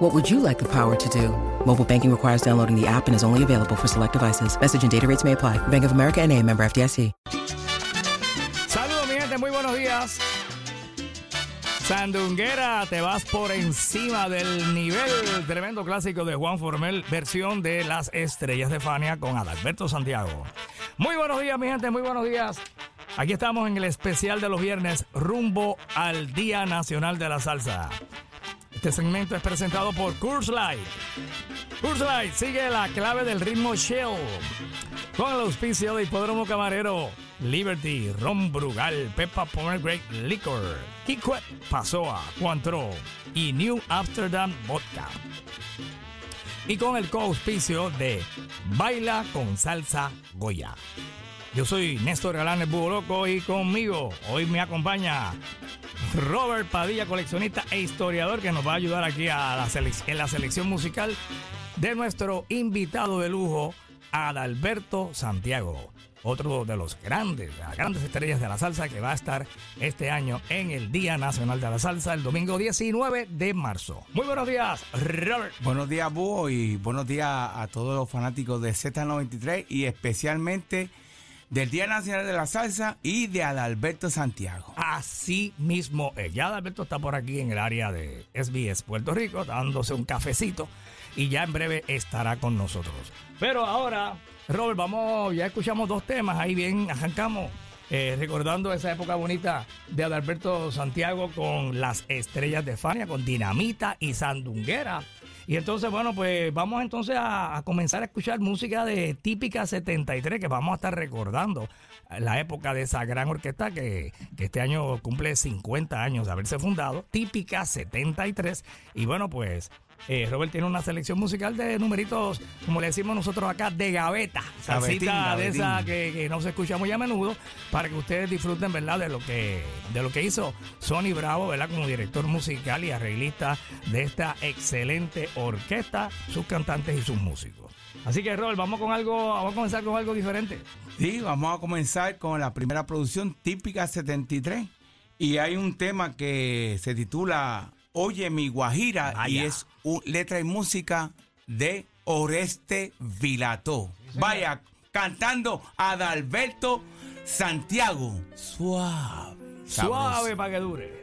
What would you like the power to do? Mobile banking requires downloading the app and is only available for select devices. Message and data rates may apply. Bank of America and a member FDIC. Saludos, mi gente, muy buenos días. Sandunguera, te vas por encima del nivel. Tremendo clásico de Juan Formel, versión de Las Estrellas de Fania con Adalberto Santiago. Muy buenos días, mi gente, muy buenos días. Aquí estamos en el especial de los viernes, rumbo al Día Nacional de la Salsa. Este segmento es presentado por Curse Light. Curse Light sigue la clave del ritmo Shell. Con el auspicio de Hipódromo Camarero, Liberty, Ron Brugal, Peppa Pomegranate Liquor, Kikwet Pasoa, Cointreau y New Amsterdam Vodka. Y con el co-auspicio de Baila con Salsa Goya. Yo soy Néstor Galán, el Búho Loco, y conmigo hoy me acompaña Robert Padilla, coleccionista e historiador, que nos va a ayudar aquí a la en la selección musical de nuestro invitado de lujo, Adalberto Santiago. Otro de los grandes, las grandes estrellas de la salsa que va a estar este año en el Día Nacional de la Salsa, el domingo 19 de marzo. Muy buenos días, Robert. Buenos días, Búho, y buenos días a todos los fanáticos de Z93 y especialmente del Día Nacional de la Salsa y de Adalberto Santiago. Así mismo es. Ya Adalberto está por aquí en el área de SBS Puerto Rico, dándose un cafecito y ya en breve estará con nosotros. Pero ahora, Robert, vamos, ya escuchamos dos temas, ahí bien arrancamos. Eh, recordando esa época bonita de Adalberto Santiago con las estrellas de Fania, con Dinamita y Sandunguera. Y entonces, bueno, pues vamos entonces a, comenzar a escuchar música de Típica 73, que vamos a estar recordando la época de esa gran orquesta que, que, este año cumple 50 años de haberse fundado, Típica 73. Y bueno, pues eh, Robert tiene una selección musical de numeritos, como le decimos nosotros acá, de gaveta. Salsita de esa que, no se escucha muy a menudo, para que ustedes disfruten, ¿verdad?, de lo que, de lo que hizo Sonny Bravo, ¿verdad?, como director musical y arreglista de esta excelente orquesta, sus cantantes y sus músicos. Así que, Robert, vamos con algo, vamos a comenzar con algo diferente. Sí, vamos a comenzar con la primera producción típica 73. Y hay un tema que se titula Oye mi Guajira y es letra y música de Oreste Vilató. Vaya, cantando Adalberto Santiago. Suave. Suave para que dure.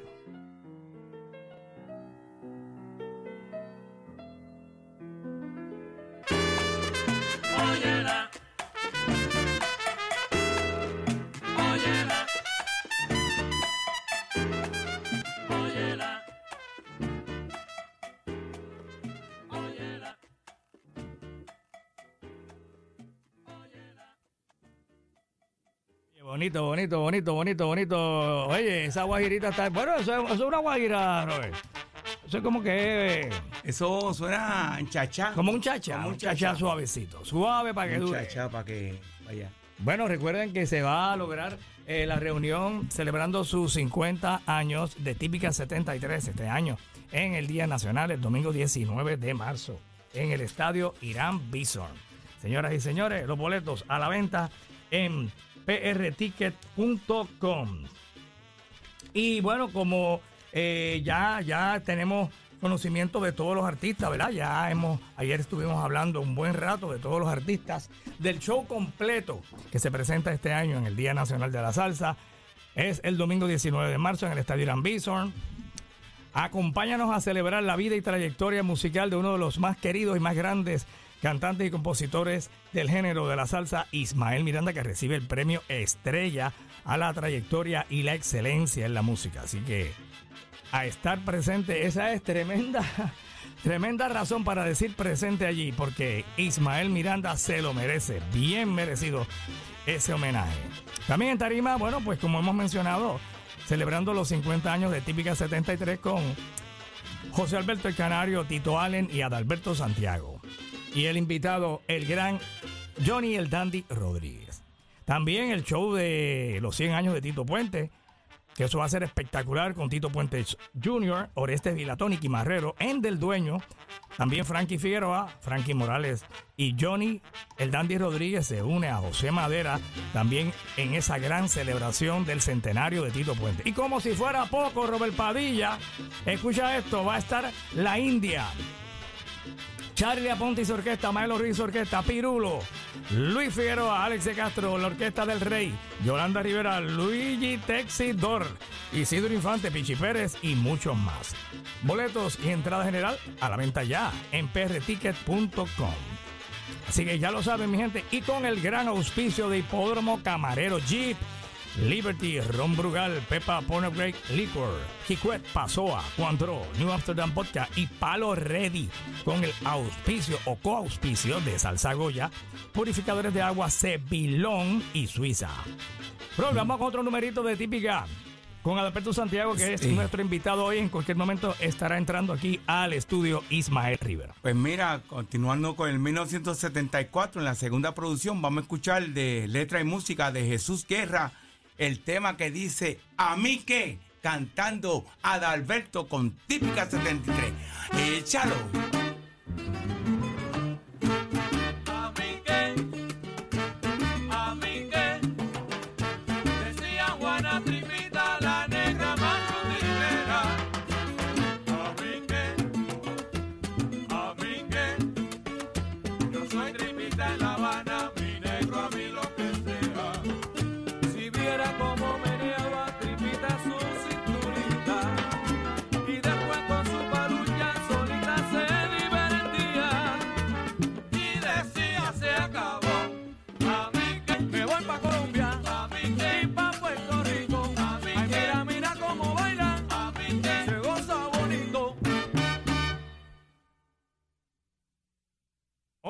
Bonito, bonito, bonito, bonito, bonito. Oye, esa guajirita está. Bueno, eso, es una guajira, Robert. Eso es como que. Eso suena en chacha. Como un chacha. Como un chacha, suavecito. Suave para que dure. chacha para que vaya. Bueno, recuerden que se va a lograr eh, la reunión celebrando sus 50 años de Típica 73 este año en el Día Nacional, el domingo 19 de marzo, en el estadio Irán Bison. Señoras y señores, los boletos a la venta en prticket.com. Y bueno, como eh, ya, ya tenemos conocimiento de todos los artistas, ¿verdad? Ya hemos, ayer estuvimos hablando un buen rato de todos los artistas, del show completo que se presenta este año en el Día Nacional de la Salsa. Es el domingo 19 de marzo en el Estadio Irán Bison. Acompáñanos a celebrar la vida y trayectoria musical de uno de los más queridos y más grandes cantantes y compositores del género de la salsa, Ismael Miranda, que recibe el premio Estrella a la trayectoria y la excelencia en la música. Así que a estar presente, esa es tremenda, tremenda razón para decir presente allí, porque Ismael Miranda se lo merece, bien merecido ese homenaje. También en Tarima, bueno, pues como hemos mencionado, celebrando los 50 años de Típica 73 con José Alberto el Canario, Tito Allen y Adalberto Santiago y el invitado, el gran Johnny el Dandy Rodríguez. También el show de los 100 años de Tito Puente, que eso va a ser espectacular con Tito Puente Jr., Oreste Vilatón y Marrero, en Del Dueño, también Frankie Figueroa, Frankie Morales y Johnny, el Dandy Rodríguez se une a José Madera también en esa gran celebración del centenario de Tito Puente. Y como si fuera poco, Robert Padilla, escucha esto, va a estar la India. Charlie Aponte orquesta, Maelo Ruiz orquesta, Pirulo, Luis Figueroa, Alex de Castro, la Orquesta del Rey, Yolanda Rivera, Luigi Texidor, Isidro Infante, Pichi Pérez y muchos más. Boletos y entrada general a la venta ya en prticket.com. Así que ya lo saben, mi gente, y con el gran auspicio de Hipódromo Camarero Jeep Liberty, Ron Brugal, Pepa Porno Break Liquor, Jicuet, Pasoa, Cuandro, New Amsterdam Vodka y Palo Ready con el auspicio o coauspicio de Salsa Goya, purificadores de agua Cebilón y Suiza. Programa con otro numerito de típica con Adalberto Santiago, que es nuestro invitado hoy. En cualquier momento estará entrando aquí al estudio Ismael Rivera. Pues mira, continuando con el 1974, en la segunda producción, vamos a escuchar de letra y música de Jesús Guerra el tema que dice A mí qué, cantando Adalberto con típica 73. Échalo.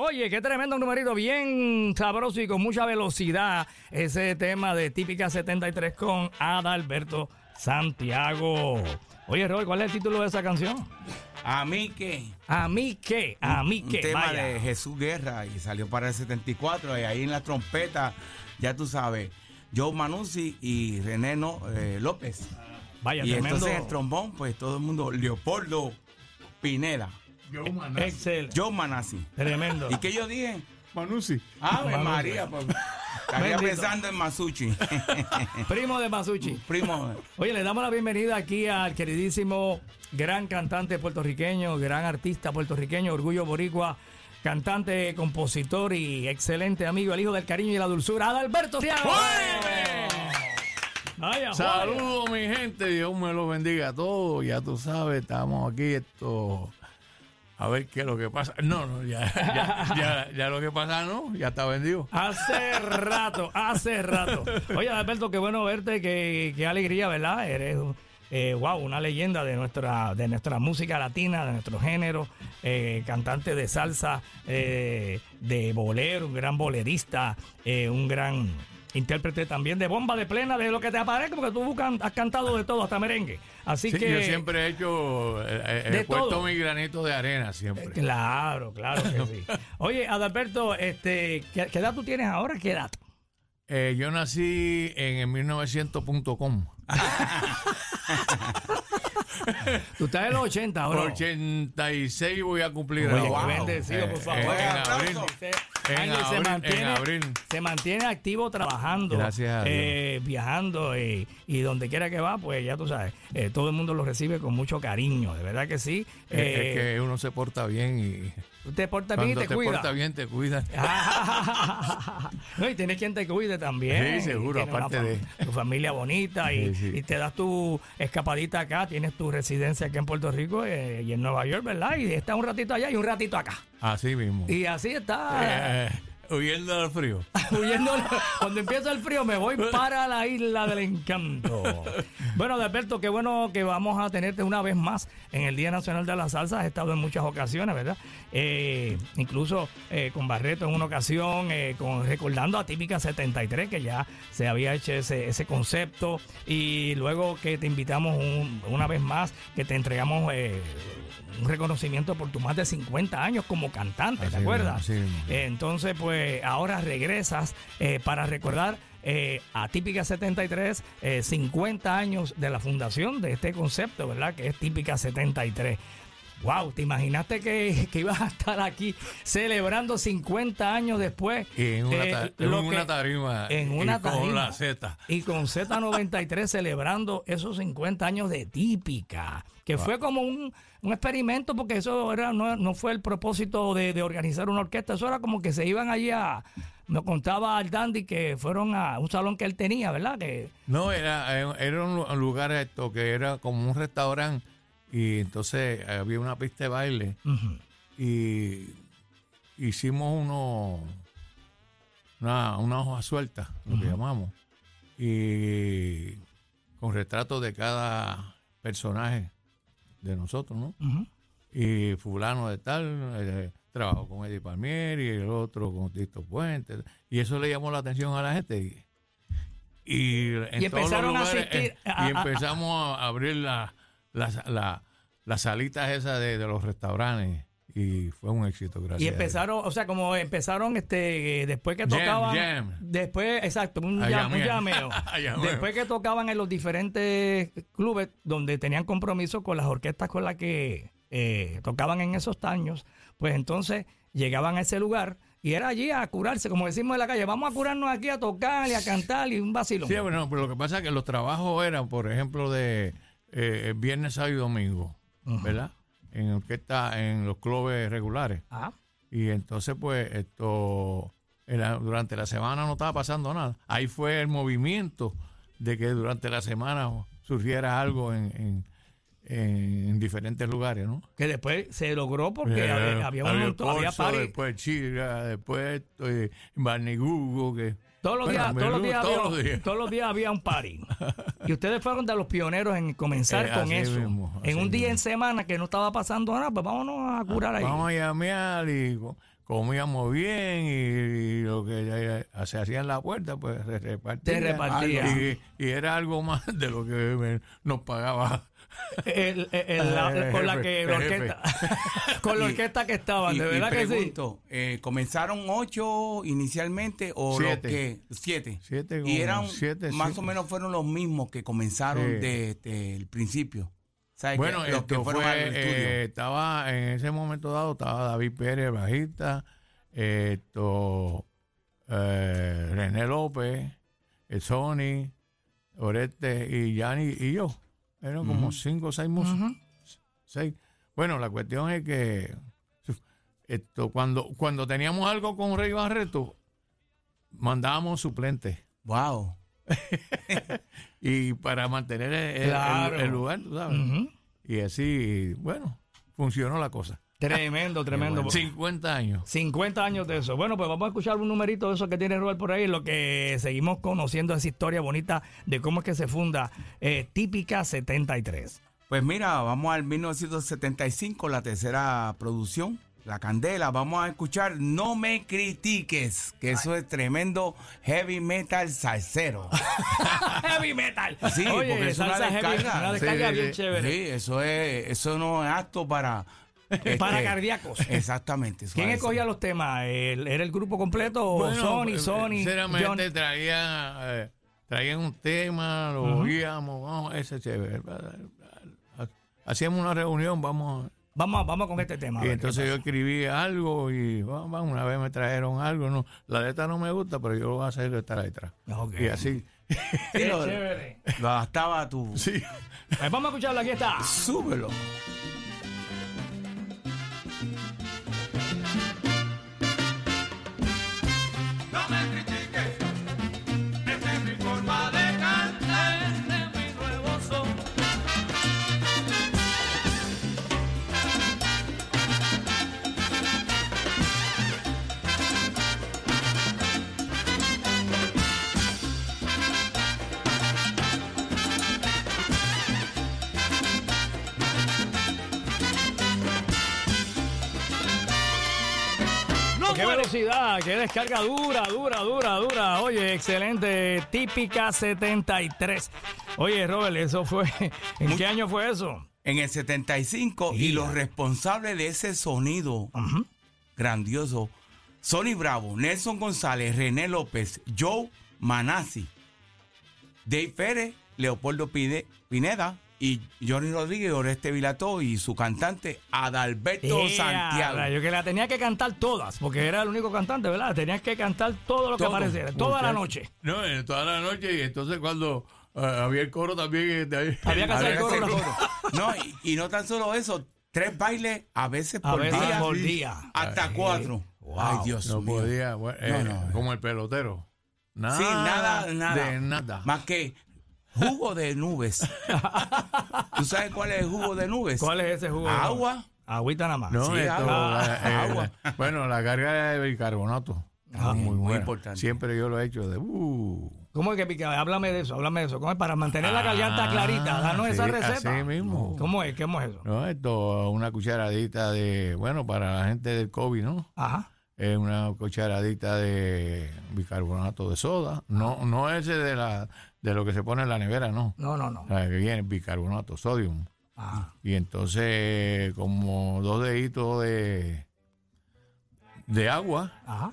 Oye, qué tremendo numerito, bien sabroso y con mucha velocidad. Ese tema de Típica 73 con Adalberto Santiago. Oye, Roy, ¿cuál es el título de esa canción? A mí qué. A mí qué, a mí qué. Un tema de Jesús Guerra y salió para el 74 y ahí en la trompeta, ya tú sabes, Joe Manuzzi y René eh, López. Vaya, y entonces el trombón, pues todo el mundo, Leopoldo Pineda. Joe Manassi. Excel. Joe Manassi. Tremendo. ¿Y qué yo dije? Manusi. Ah, María, pues. Estaría pensando en Masucci. Primo de Masucci. Primo. Oye, le damos la bienvenida aquí al queridísimo gran cantante puertorriqueño, gran artista puertorriqueño, Orgullo Boricua, cantante, compositor y excelente amigo, el hijo del cariño y la dulzura, Adalberto Thiago. Saludos mi gente, Dios me lo bendiga a todos. Ya tú sabes, estamos aquí esto a ver qué es lo que pasa. No, no, ya, ya, lo que pasa no, ya está vendido. Hace rato, hace rato. Oye, Alberto, qué bueno verte, qué, qué alegría, ¿verdad? Eres, eh, wow, una leyenda de nuestra, de nuestra música latina, de nuestro género, eh, cantante de salsa, eh, de bolero, un gran bolerista, un gran intérprete también de bomba de plena, de lo que te aparezca, porque tú has cantado de todo, hasta merengue. Así que. Yo siempre he hecho. Eh, eh, he puesto mi granito de arena siempre. Eh, claro, claro que sí. Oye, Adalberto, este, ¿qué, edad tú tienes ahora? ¿Qué edad? yo nací en el 1900.com. Tú estás en los 80 ahora. 86 voy a cumplir. Oye, bendecido, por favor. en abril se, mantiene, se mantiene activo trabajando, eh, viajando eh, y donde quiera que va, pues ya tú sabes, eh, todo el mundo lo recibe con mucho cariño, de verdad que sí. es que uno se porta bien y te porta bien y te, cuida. te porta bien, te cuida. no, y tienes quien te cuide también. Sí, seguro, aparte de. Tu familia bonita y, te das tu escapadita acá, tienes tu residencia aquí en Puerto Rico eh, y en Nueva York, ¿verdad? Y estás un ratito allá y un ratito acá. Así mismo. Y así está. Eh, Huyendo del frío. Huyendo, cuando empieza el frío me voy para la isla del encanto. Bueno, Alberto, qué bueno que vamos a tenerte una vez más en el Día Nacional de la Salsa. Has estado en muchas ocasiones, ¿verdad? Eh, incluso eh, con Barreto en una ocasión, eh, con, recordando a Típica 73, que ya se había hecho ese, ese concepto. Y luego que te invitamos una vez más, que te entregamos un reconocimiento por tus más de 50 años como cantante, ¿te acuerdas? Entonces, pues ahora regresas eh, para recordar eh, a Típica 73, 50 eh, años de la fundación de este concepto, ¿verdad? Que es Típica 73. Wow, ¿te imaginaste que, que, ibas a estar aquí celebrando 50 años después? en una, eh, una tarima. En una y tarima. Con la Z. Y con Z93 celebrando esos 50 años de típica. Que fue como un, un, experimento, porque eso era no, no fue el propósito de, de, organizar una orquesta. Eso era como que se iban allí a. Me contaba al Dandy que fueron a un salón que él tenía, ¿verdad? Que, no, era, era un lugar esto que era como un restaurante y entonces había una pista de baile y hicimos uno, una, una hoja suelta, lo que llamamos, y con retratos de cada personaje de nosotros, ¿no? Y fulano de tal, eh, trabajó con Eddie Palmieri, y el otro con Tito Puente, y eso le llamó la atención a la gente. Y, y, empezaron a asistir. Eh, y empezamos a abrir la las la, la salitas esas de, los restaurantes y fue un éxito, gracias. Y empezaron, o sea, como empezaron este después que tocaban después, exacto, un, llameo. después que tocaban en los diferentes clubes donde tenían compromiso con las orquestas con las que eh, tocaban en esos años, pues entonces llegaban a ese lugar y era allí a curarse, como decimos en la calle, vamos a curarnos aquí a tocar y a cantar y un vacilo. Sí, bueno, pero lo que pasa es que los trabajos eran, por ejemplo, de eh, viernes, sábado y domingo, ¿verdad? En orquesta, en los clubes regulares. Y entonces, pues, esto, durante la semana no estaba pasando nada. Ahí fue el movimiento de que durante la semana surgiera algo en, en, diferentes lugares, ¿no? Que después se logró porque había, había, un montón, había Después Chiga, después eh, Barnigugo, que todos los, días, todos, los días había, todos los días había un party. y ustedes fueron de los pioneros en comenzar eh, con eso. en un día en semana que no estaba pasando nada, pues vámonos a curar ahí. Vamos a llamear y comíamos bien y, lo que se hacía en la puerta, pues se repartía. repartía. Y, y, era algo más de lo que nos pagaba el, con la que la orquesta, con la orquesta que estaban, de verdad que sí. Eh, comenzaron ocho inicialmente o siete. que siete. siete y eran más o menos fueron los mismos que comenzaron desde el principio. Bueno, los que fueron eh, estaba en ese momento dado estaba David Pérez, bajista, esto eh, René López, Sony, Oreste y Yanni y yo. Eran como cinco o seis músicos. Seis. Bueno, la cuestión es que esto cuando, cuando teníamos algo con Rey Barreto, mandábamos suplentes. Wow. y para mantener el, lugar, tú sabes. Y así, bueno, funcionó la cosa. Tremendo, tremendo. 50 años. 50 años de eso. Bueno, pues vamos a escuchar un numerito de eso que tiene Robert por ahí, lo que seguimos conociendo esa historia bonita de cómo es que se funda eh, Típica 73. Pues mira, vamos al 1975, la tercera producción, La Candela. Vamos a escuchar No me critiques, que eso es tremendo heavy metal salsero. heavy metal. Sí, porque es una descarga. una descarga bien chévere. Sí, eso, es, eso no es apto para para este, cardíacos. Exactamente. ¿Quién escogía los temas? ¿Era el grupo completo o Sony, eh, Sony? Sinceramente traía, eh, traían un tema, lo oíamos, vamos, ese chévere. Hacíamos una reunión, vamos. Vamos, vamos con este tema. Y entonces yo escribí algo y vamos, una vez me trajeron algo. No, la letra no me gusta, pero yo lo voy a hacer estar ahí atrás. Y así. Sí, lo, chévere. Lo adaptaba tu. Sí. Pues vamos a escucharlo, aquí está. Súbelo. Qué velocidad, qué descarga dura, dura, dura, dura. Oye, excelente, típica 73. Oye, Robert, eso fue, ¿en qué año fue eso? En el 75 y los responsables de ese sonido grandioso, Sonny Bravo, Nelson González, René López, Joe Manasi, Dave Pérez, Leopoldo Pine- Pineda y Johnny Rodríguez, Oreste Vilató y su cantante Adalberto ¡Ea, Santiago. rayo! que la tenía que cantar todas, porque era el único cantante, ¿verdad? Tenías que cantar todo lo que apareciera, toda la noche. No, eh, toda la noche y entonces cuando eh, había el coro también. eh, de ahí- Había que hacer Había que coro, hacer la- coro. No, y, y no tan solo eso, tres bailes a veces A por veces día. por día. Hasta Ay, cuatro. wow. Ay, Dios No mío. podía, bueno, eh, No, no. como el pelotero. Nada, Sí, nada, nada. De nada. Más que jugo de nubes. ¿Tú sabes cuál es el jugo de nubes? ¿Cuál es ese jugo? Agua. Agüita nada más. No, Sí, esto, agua. eh, eh, Agua. Bueno, la carga de bicarbonato. Ah, muy, muy importante. Siempre yo lo he hecho de. Uh, ¿Cómo es que pica? Háblame de eso, háblame de eso. ¿Cómo es para mantener la garganta Ah, clarita? Danos esa sí, receta. así mismo. ¿Cómo es? ¿Cómo es eso? no, esto, una cucharadita de. Bueno, para la gente del COVID, ¿no? Ajá. Es una cucharadita de bicarbonato de soda. No, no ese de la de lo que se pone en la nevera, no. No, no, no. O sea, que viene bicarbonato, sodium. Ajá. Y entonces, como dos deditos de, de agua, Ajá.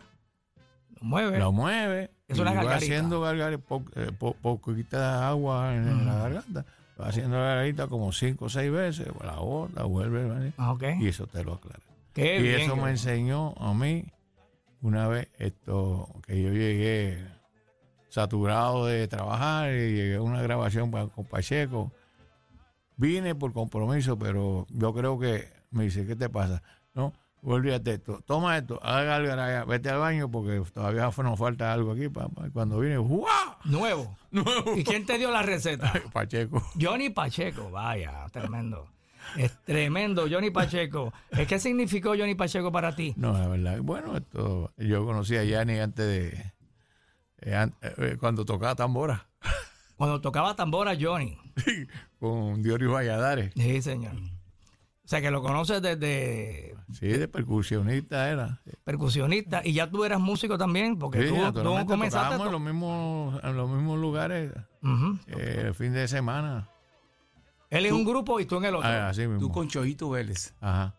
Lo mueve. lo mueve. Es y una va haciendo gargar, po, eh, po- poquita agua en, la garganta. Va haciendo gargarita como cinco o seis veces. La bota, vuelve. ¿vale? Ah, ok. Y eso te lo aclara. Qué y bien. eso me enseñó a mí una vez esto que yo llegué saturado de trabajar y llegué a una grabación con Pacheco. Vine por compromiso, pero yo creo que me dice, ¿qué te pasa? No, olvídate esto, toma esto, haga algo, vete al baño porque todavía nos falta algo aquí. papá. Cuando vine, ¡guau! Nuevo. Nuevo. ¿Y quién te dio la receta? Pacheco. Johnny Pacheco, vaya, tremendo. Es tremendo, Johnny Pacheco. ¿Es ¿Qué significó Johnny Pacheco para ti? No, la verdad, bueno, esto, yo conocí a Yanni antes de, eh, an- eh, cuando tocaba tambora. Cuando tocaba tambora Johnny. con Diorio Valladares. Sí, señor. O sea, que lo conoces desde Sí, de percusionista era. percusionista y ya tú eras músico también, porque Sí, tú, tú comenzaste... tocábamos en los mismos, en los mismos lugares eh, el fin de semana. Él en un grupo y tú en el otro. Ah, así mismo. Tú con Choito Vélez. Ajá.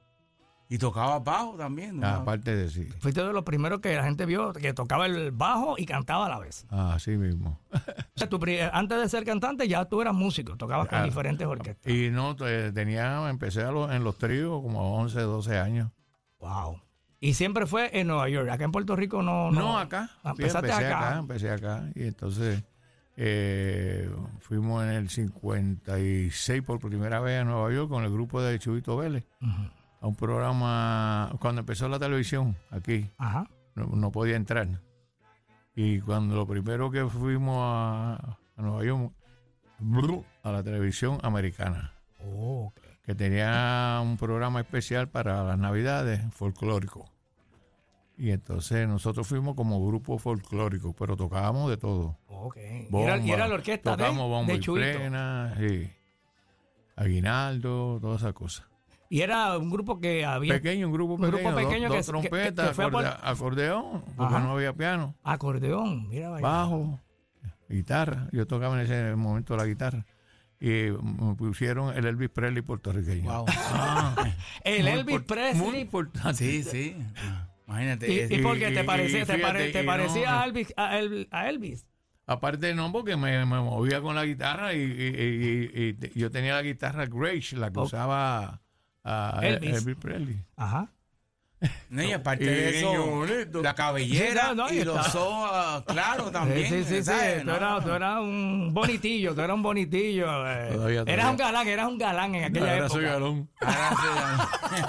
Y tocabas bajo también. ¿no? Aparte de sí. Fuiste de los primeros que la gente vio que tocaba el bajo y cantaba a la vez. Ah, así mismo. Tú antes de ser cantante ya tú eras músico, tocabas con Ah. diferentes orquestas. Y no, te- tenía, empecé a los- en los tríos como a 11, 12 años. Wow. Y siempre fue en Nueva York. Acá en Puerto Rico no. No, acá. Ah, Sí, empezaste empecé acá. Empecé acá. Y entonces eh, fuimos en el 56 por primera vez a Nueva York con el grupo de Chubito Vélez. Ujú. A un programa, cuando empezó la televisión aquí, Ajá. no, no podía entrar. Y cuando lo primero que fuimos a, a Nueva York, a la televisión americana, Oh, que tenía un programa especial para las navidades folclórico. Y entonces nosotros fuimos como grupo folclórico, pero tocábamos de todo. Y era, y Bomba, era la orquesta de, y plena, sí. Aguinaldo, todas esas cosas. Y era un grupo que había Pequeño, un grupo Un grupo pequeño, dos- pequeño dos, que- que- trompetas, que acorde- acordeón, porque Ajá. no había piano, acordeón. Mira, vaya. bajo, guitarra. Yo tocaba en ese momento la guitarra. Y me pusieron el Elvis Presley puertorriqueño. Wow. El Muy Elvis Presley. Muy importante. Sí, sí. Imagínate. ¿Y, y por qué y- te y- parecía, y te, pare- te parecía no- a, Elvis, a, Elvis, a Elvis? Aparte no, porque me, me movía con la guitarra y, y- y- y- y te- yo tenía la guitarra Grace, la que usaba a Elvis. Elvis Presley. Ajá. No, y aparte Y de eso, bonito. la cabellera Sí, no, no, y y los ojos ah, claros también. sí, sí, sí. Tú, No, eras, tú eras un bonitillo, tú eras un bonitillo. eh. Todavía, Eras todavía. un galán, eras un galán en aquella Ahora época. soy galón. Ahora sí,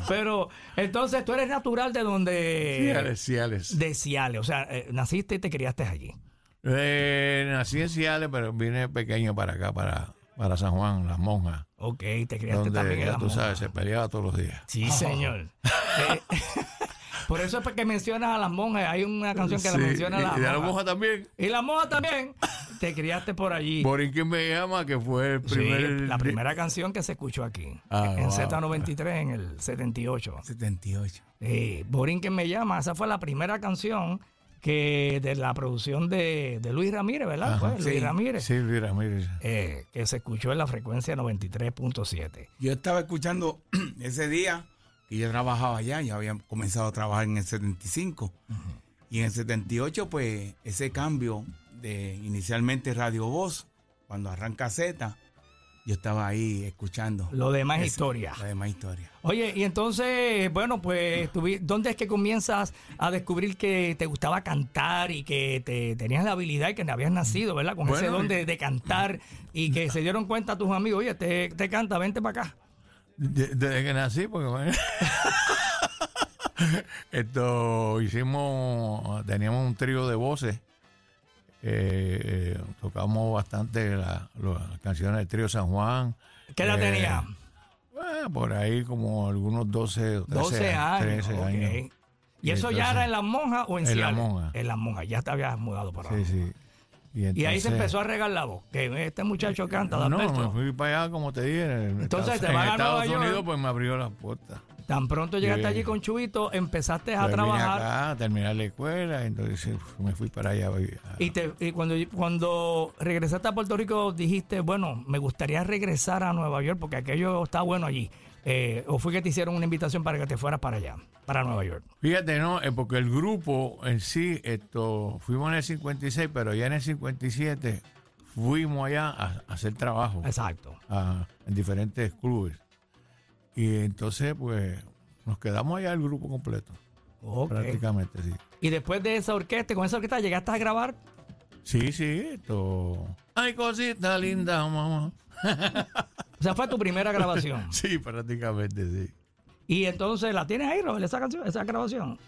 Pero entonces tú eres natural de donde... Ciales, Ciales. De Ciales, o sea, eh, naciste y te criaste allí. Eh, nací en Ciales, pero vine pequeño para acá, para, para San Juan, Las Monjas, Ok, te criaste también donde en ya la tú monja. sabes, se peleaba todos los días. Sí, señor. Eh, Por eso es que mencionas a las monjas. Hay una canción que la Sí, menciona a y, las y de la monjas. monja también. Y la monja también. Te criaste por allí. Borinquen me llama, que fue el Sí, primer. la primera canción que se escuchó aquí. Ah, en wow. Z93 en el 78. 78. Eh, Borinquen me llama. Esa fue la primera canción que de la producción de, de Luis Ramírez, ¿verdad? Ajá. Fue Luis Ramírez. Sí, Luis Ramírez. eh, que se escuchó en la frecuencia 93.7. Yo estaba escuchando ese día que yo trabajaba allá, ya había comenzado a trabajar en el 75. Y en el 78, pues, ese cambio de inicialmente Radio Voz, cuando arranca Z, yo estaba ahí escuchando. Lo demás ese- historia. La demás historia. Oye, y entonces, bueno, pues, ¿dónde es que comienzas a descubrir que te gustaba cantar y que te tenías la habilidad y que habías nacido, ¿verdad? Con ese don de, de cantar y que se dieron cuenta tus amigos, oye, te, te canta, vente para acá. De- desde que nací, porque bueno, esto hicimos, teníamos un trío de voces. Eh, eh, tocamos bastante la- las canciones del trío San Juan. ¿Qué edad Eh, tenía? eh, por ahí como algunos 12 o 13 12 años. 13 ok. años. ¿Y eso ya entonces- era en las monjas o en En La Ciales? Monja. En las monjas, ya te habías mudado para. Sí, sí. Y ahí se entonces- empezó a regar la voz, que este muchacho canta, No, me fui para allá, como te dije. En Entonces, Estados, te en vas a Estados Nueva York. Unidos, pues me abrió las puertas. Tan pronto llegaste allí con Chubito, empezaste a Pues trabajar. acá a terminar la escuela, entonces me fui para allá. Y, te, y cuando, cuando regresaste a Puerto Rico dijiste, bueno, me gustaría regresar a Nueva York porque aquello está bueno allí. Eh, ¿O fue que te hicieron una invitación para que te fueras para allá, para Nueva York? Fíjate, ¿no? Eh, porque el grupo en sí, esto, fuimos en el 56, pero ya en el 57 fuimos allá a, a hacer trabajo Exacto. a- en diferentes clubes. Y entonces, pues, nos quedamos allá el grupo completo, Ok. prácticamente, sí. Y después de esa orquesta, con esa orquesta llegaste a grabar. Sí, sí, esto... Ay, cosita linda, mamá. O sea, fue tu primera grabación. Sí, prácticamente, sí. Y entonces, ¿la tienes ahí, Robert, esa canción, esa grabación?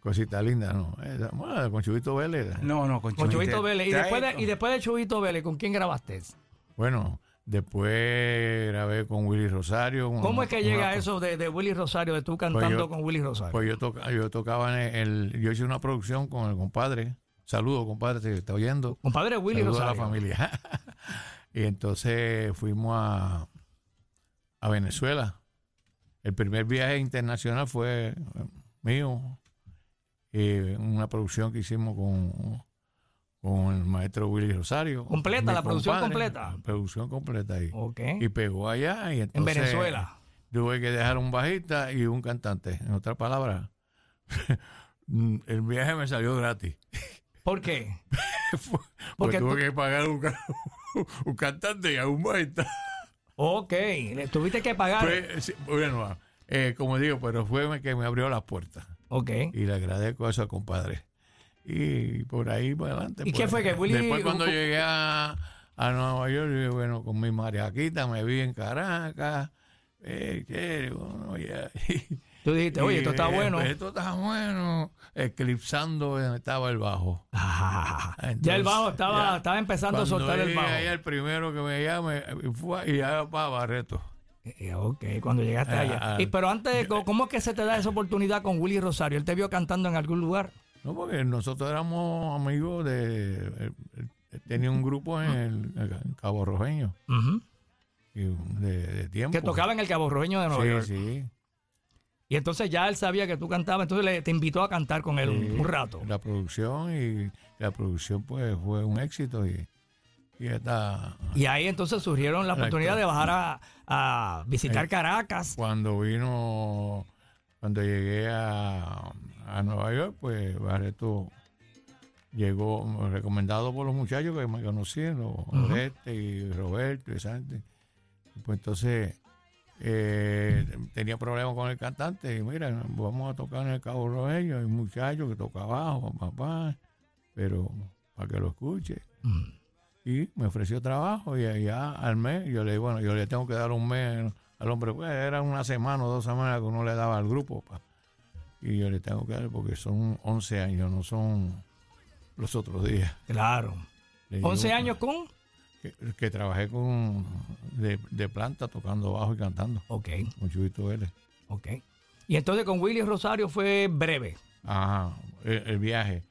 Cosita linda, ¿no? Esa- bueno, con Chubito Vélez. No, no, con, Con Chubito. Chubito Vélez. Y después, de, y después de Chubito Vélez, ¿con quién grabaste? Bueno, después grabé con Willy Rosario. ¿Cómo es que llega una- eso de, de Willy Rosario, de tú cantando yo- con Willy Rosario? Pues yo, toca, yo tocaba en el, Yo hice una producción con el compadre. Saludos, compadre, si está oyendo. Compadre Willy Saludos a la Rosario. familia. y entonces fuimos a, a Venezuela. El primer viaje internacional fue eh, mío. Y una producción que hicimos con, con el maestro Willy Rosario. ¿Completa, la producción compadre. completa? Producción completa ahí. Ok. Y pegó allá. Y En entonces Venezuela. Tuve que dejar un bajista y un cantante. En otras palabras, el viaje me salió gratis. ¿Por qué? Porque Porque tuve tú- que pagar un, ca- un cantante y a un bajista. Ok, le tuviste que pagar. Pues, bueno, eh, como digo, pero fue que me abrió las puertas. ok. Y le agradezco eso al compadre. Y por ahí para adelante. ¿Y qué fue que Willy- Después cuando llegué a, a Nueva York, yo dije, bueno, con mi mariaquita me vi en Caracas. Eh, qué, bueno, ya. Tú dijiste, oye, esto está eh, bueno. pues, esto está bueno. Eclipsando donde estaba el bajo. Ah, ya el bajo estaba, ya, estaba empezando a soltar el bajo. allá, el primero que me llame y fue y ya para Barreto. Eh, ok, cuando llegaste Ah, allá. ah. Y, pero antes, ¿cómo- ¿cómo es que se te da esa oportunidad con Willy Rosario? ¿Él te vio cantando en algún lugar? No, porque nosotros éramos amigos de. él- él tenía un grupo en, el, en Cabo Rojeño y de, de tiempo. Que tocaba en el Cabo Rojeño de Nueva York. Sí, sí. Y entonces ya él sabía que tú cantabas, entonces le, te invitó a cantar con él un- sí. un rato. La producción y la producción pues fue un éxito y, y está. Y ahí entonces surgieron la oportunidad de bajar a, a visitar Eh, Caracas. Cuando vino, cuando llegué a, a Nueva York, pues Barreto llegó recomendado por los muchachos que me conocían, los Oreste y Roberto y. Y Pues entonces eh, tenía problemas con el cantante y mira, vamos a tocar en el Cabo Rogelio, hay un muchacho que toca abajo, papá, pero para que lo escuche. Mm. Y me ofreció trabajo y allá al mes, yo le dije, bueno, yo le tengo que dar un mes al hombre, pues era una semana o dos semanas que uno le daba al grupo. pa. Y yo le tengo que dar porque son 11 años, no son los otros días. Claro. Le digo, 11 años con... Que, que trabajé con de, de planta tocando bajo y cantando Ok, con Chubito Vélez. ok. Y entonces con Willy Rosario fue breve. Ajá, el, el viaje.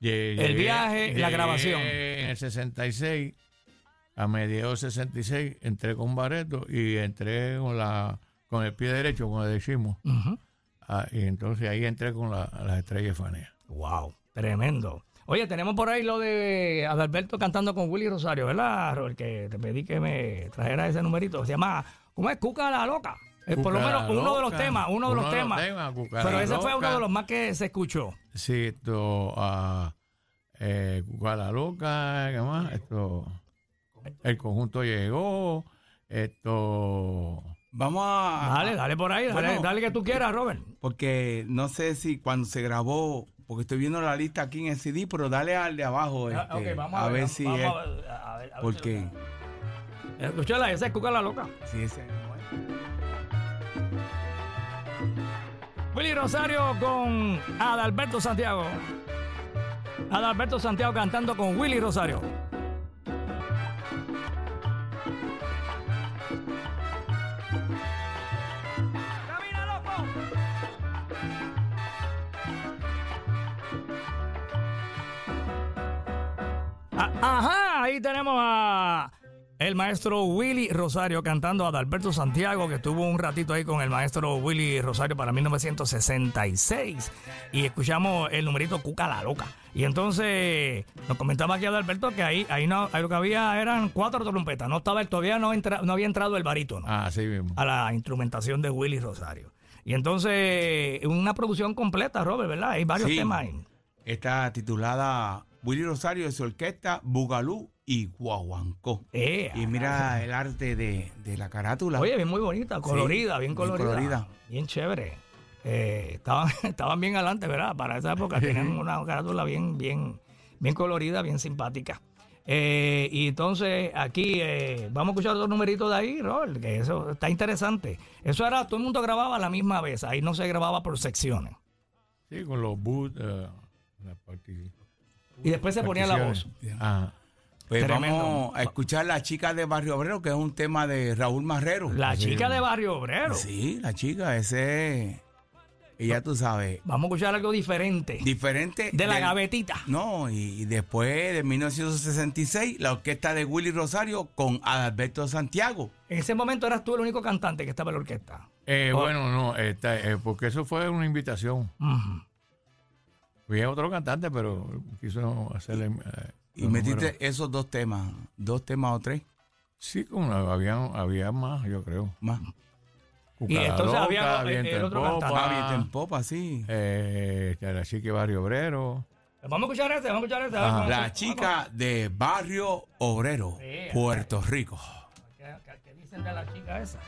El viaje, la grabación. En el 66, a mediados del 66, entré con Bareto y entré con la con el pie derecho, como decimos. Ujú. Ah, y entonces ahí entré con la, las estrellas faneas. Wow, tremendo. Oye, tenemos por ahí lo de Adalberto cantando con Willy Rosario, ¿verdad, Robert? Que te pedí que me trajera ese numerito. Se llama, ¿cómo es? Cuca la loca. Por lo menos uno de los temas, uno de los temas. Pero ese fue uno de los más que se escuchó. Sí, esto, ah, eh, Cucara Loca, ¿qué más? Esto, el conjunto llegó, esto, Vamos a. Dale, dale por ahí, dale, Bueno. dale que tú quieras, Robert. Porque no sé si cuando se grabó, porque estoy viendo la lista aquí en el CD, pero dale al de abajo. Ah, este, ok, vamos a, ver si vamos es. a ver, a ver- a Porque. Escúchala, esa es Cuca la loca. Ese no es. Willy Rosario con Adalberto Santiago. Adalberto Santiago cantando con Willy Rosario. Ah, Ajá, ahí tenemos a el maestro Willy Rosario cantando a Adalberto Santiago, que estuvo un ratito ahí con el maestro Willy Rosario para 1966. Y escuchamos el numerito Cuca la Loca. Y entonces nos comentaba aquí Adalberto que ahí, ahí, no, ahí lo que había eran cuatro trompetas. No estaba, todavía no, entra- no había entrado el barítono ah, así mismo. a la instrumentación de Willy Rosario. Y entonces, una producción completa, Robert, ¿verdad? Hay varios Sí. temas ahí. Está titulada Willy Rosario de su orquesta Bugalú y Guaguancó. Eh, Y mira el arte de, de la carátula. Oye, bien muy bonita, colorida, bien bien colorida. colorida. Bien chévere. Eh, estaban, estaban bien adelante, ¿verdad? Para esa época tenían una carátula bien, bien, bien colorida, bien simpática. Eh, y entonces aquí eh, vamos a escuchar otro numerito de ahí, Robert, que eso está interesante. Eso era, todo el mundo grababa a la misma vez, ahí no se grababa por secciones. Sí, con los boots, eh, la parti- Y después se ponía la voz. Ajá. Pues Tremendo. vamos a escuchar La Chica de Barrio Obrero, que es un tema de Raúl Marrero. La chica de Barrio Obrero. Sí, la chica, ese. Y ya tú sabes, Vamos a escuchar algo diferente. diferente. De la del- gavetita. No, y, y después de 1966, la orquesta de Willy Rosario con Adalberto Santiago. En ese momento eras tú el único cantante que estaba en la orquesta. Eh, Oh. Bueno, no, esta, eh, porque eso fue una invitación. Ujú. Había otro cantante, pero quiso hacerle. eh, Y los metiste números. esos dos temas, dos temas o tres Sí, como había, había más, yo creo. más. Y entonces Loca, había el- Viento el en otro Popa, cantante. Ah, viento en popa, sí. eh, la chica Barrio Obrero. Vamos a escuchar este, vamos a escuchar este. a Ajá. cómo- La chica de Barrio Obrero, Sí, Puerto Rico. ¿Qué, qué- qué dicen de la chica esa?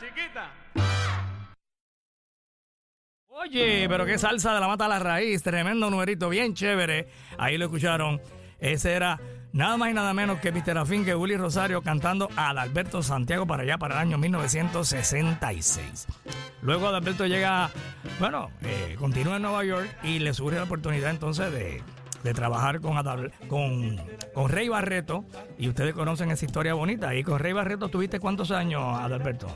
Chiquita! Oye, pero qué salsa de la mata a la raíz, tremendo numerito, bien chévere. Ahí lo escucharon. Ese era nada más y nada menos que Mr. Afín que Willy Rosario cantando a Adalberto Santiago para allá, para el año 1966. Luego Adalberto llega, bueno, eh, continúa en Nueva York y le surge la oportunidad entonces de, de trabajar con, con, con Rey Barreto. Y ustedes conocen esa historia bonita. Y con Rey Barreto tuviste cuántos años, Adalberto?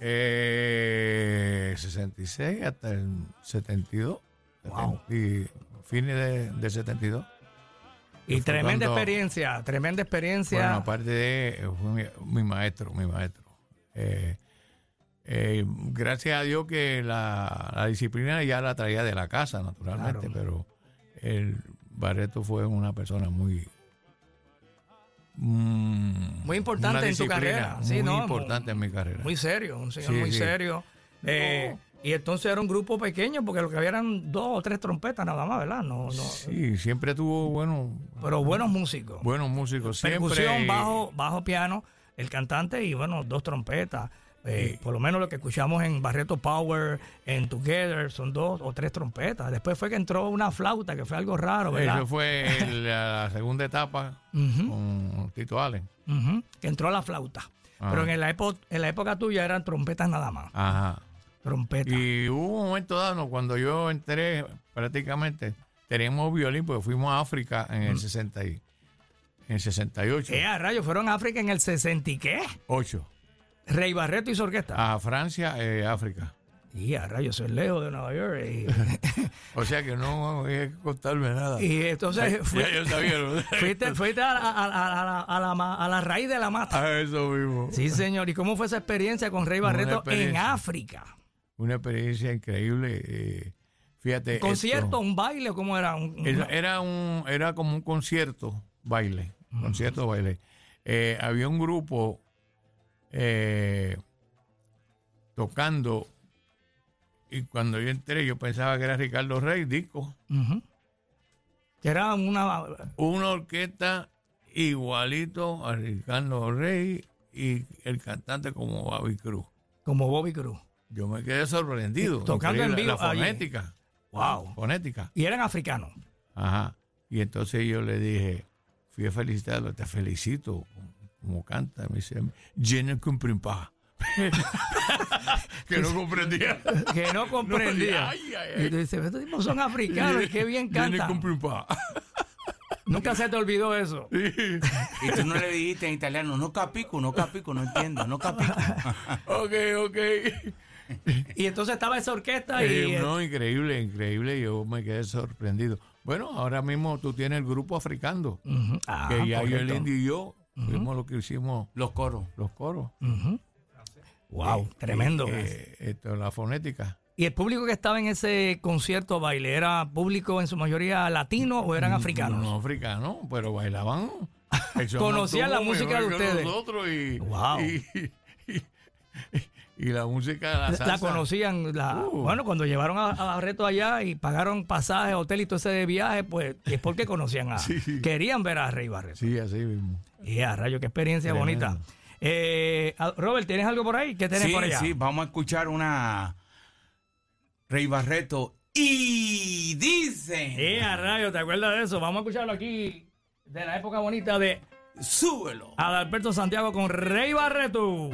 Eh, 66 hasta el 72. Wow. Y fines de, de 72. Y tremenda cuando- experiencia, tremenda experiencia. Bueno, aparte de fue mi, mi maestro, mi maestro. Eh, eh, gracias a Dios que la, la disciplina ya la traía de la casa, naturalmente, pero el Barreto fue una persona muy mm, Muy importante en tu carrera. Sí, muy ¿no? importante en mi carrera. Muy serio, un señor Sí, muy sí. serio. Eh, y entonces era un grupo pequeño porque lo que había eran dos o tres trompetas nada más, ¿verdad? No, no, Sí, siempre tuvo bueno, pero buenos músicos. buenos músicos. Siempre, Percusión, bajo, bajo piano, el cantante y bueno, dos trompetas. Eh, Por lo menos lo que escuchamos en Barreto Power, en Together, son dos o tres trompetas. Después fue que entró una flauta, que fue algo raro, ¿verdad? Eso fue el- la, segunda etapa Ujú. con Tito Allen. Ujú, que entró la flauta. Ah. Pero en la, en la época tuya eran trompetas nada más. Ajá. Trompetas. Y hubo un momento dado, cuando yo entré prácticamente, teníamos violín porque fuimos a África en el 60 y- en el 68. Eh, a rayos, fueron a África en el 60 y qué? 8. Rey Barreto y su orquesta. A Francia, eh, África. Y a rayos, soy lejos de Nueva York. Y, O sea que no había que contarme nada. y entonces fui- ya yo sabía. ¿no? fuiste, fuiste a, la- a- a- a la- a la, ma- a la raíz de la mata. A eso mismo. Sí, señor. ¿Y cómo fue esa experiencia con Rey Barreto en. África? Una experiencia increíble. eh, Fíjate. ¿Concierto, esto, un baile o cómo era? Un- era, era un, era como un concierto, baile. Concierto, baile. Eh, había un grupo eh, tocando. Y cuando yo entré, yo pensaba que era Ricardo Rey, disco. Que era una... Una orquesta igualito a Ricardo Rey y el cantante como Bobby Cruz. como Bobby Cruz. Yo me quedé sorprendido. Tocando en vivo La fonética. Wow. Fonética. Y eran africanos. Ajá. Y entonces yo le dije, fui a felicitarlo, te felicito, como canta. Me dice, je ne comprends pas. que no comprendía. Que no comprendía. ay, ay, ay. Y tú dices, estos tipos son africanos y qué bien cantan. Nunca se te olvidó eso. Y tú no le dijiste en italiano, no capico, no capico, no entiendo, no capico. ok, ok. Y entonces estaba esa orquesta y... Eh, no, increíble, increíble. Yo me quedé sorprendido. Bueno, ahora mismo tú tienes el grupo africano. Ujú. Ah, que ya yo, el indio y yo fuimos lo que hicimos Los coros. los coros. Wow, tremendo. Eh, esto, la fonética. ¿Y el público que estaba en ese concierto baile era público en su mayoría latino o eran africanos? No africanos, pero bailaban. Conocían la música de ustedes. Nosotros y, Wow. y, y- y la música de la salsa. la conocían. la- Uh. Bueno, cuando llevaron a, a Barreto allá y pagaron pasaje, hotel y todo ese viaje, pues es porque conocían a. Sí. Querían ver a Rey Barreto. Sí, así mismo. Y a rayo, qué experiencia Tremendo. bonita. Eh, Robert, ¿tienes algo por ahí? ¿Qué tenés Sí, por allá? sí, vamos a escuchar una Rey Barreto. Y dicen, Eh, a rayo, ¿te acuerdas de eso? Vamos a escucharlo aquí de la época bonita de súbelo. Adalberto Santiago con Rey Barreto.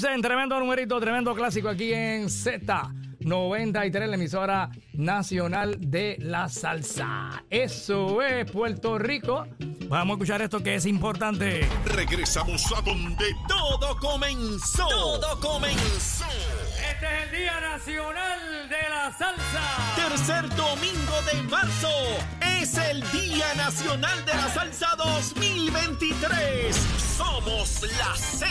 Dicen, tremendo numerito, tremendo clásico aquí en Z93, la emisora nacional de la salsa. Eso es Puerto Rico. Vamos a escuchar esto que es importante. Regresamos a donde todo comenzó. Todo comenzó. Este es el Día Nacional de la Salsa. Tercer domingo de marzo es el Día Nacional de la Salsa 2023. Somos la Z.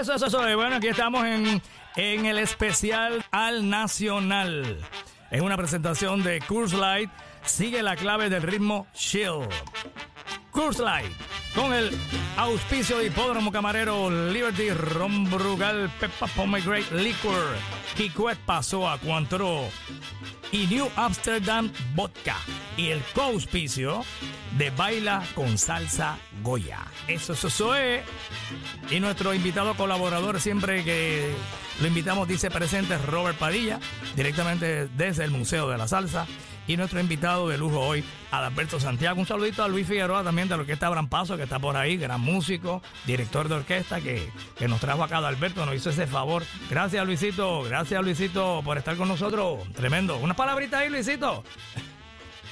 Eso, eso, eso. Y Bueno, aquí estamos en, en el especial al Nacional. Es una presentación de Curse Light. Sigue la clave del ritmo chill. Curse Light. Con el auspicio de Hipódromo Camarero, Liberty, Ron Brugal, Pepa Pomegranate Liquor, Kikwet pasó a Cuantro y New Amsterdam Vodka. Y el co-auspicio de Baila con Salsa Goya. Eso, eso, eso es. Y nuestro invitado colaborador, siempre que lo invitamos, dice presente Robert Padilla, directamente desde el Museo de la Salsa. Y nuestro invitado de lujo hoy, Adalberto Santiago. Un saludito a Luis Figueroa también de la Orquesta Abraham Paso, que está por ahí, gran músico, director de orquesta, que, que nos trajo acá Adalberto, nos hizo ese favor. Gracias, Luisito. Gracias, Luisito, por estar con nosotros. Tremendo. Unas palabritas ahí, Luisito.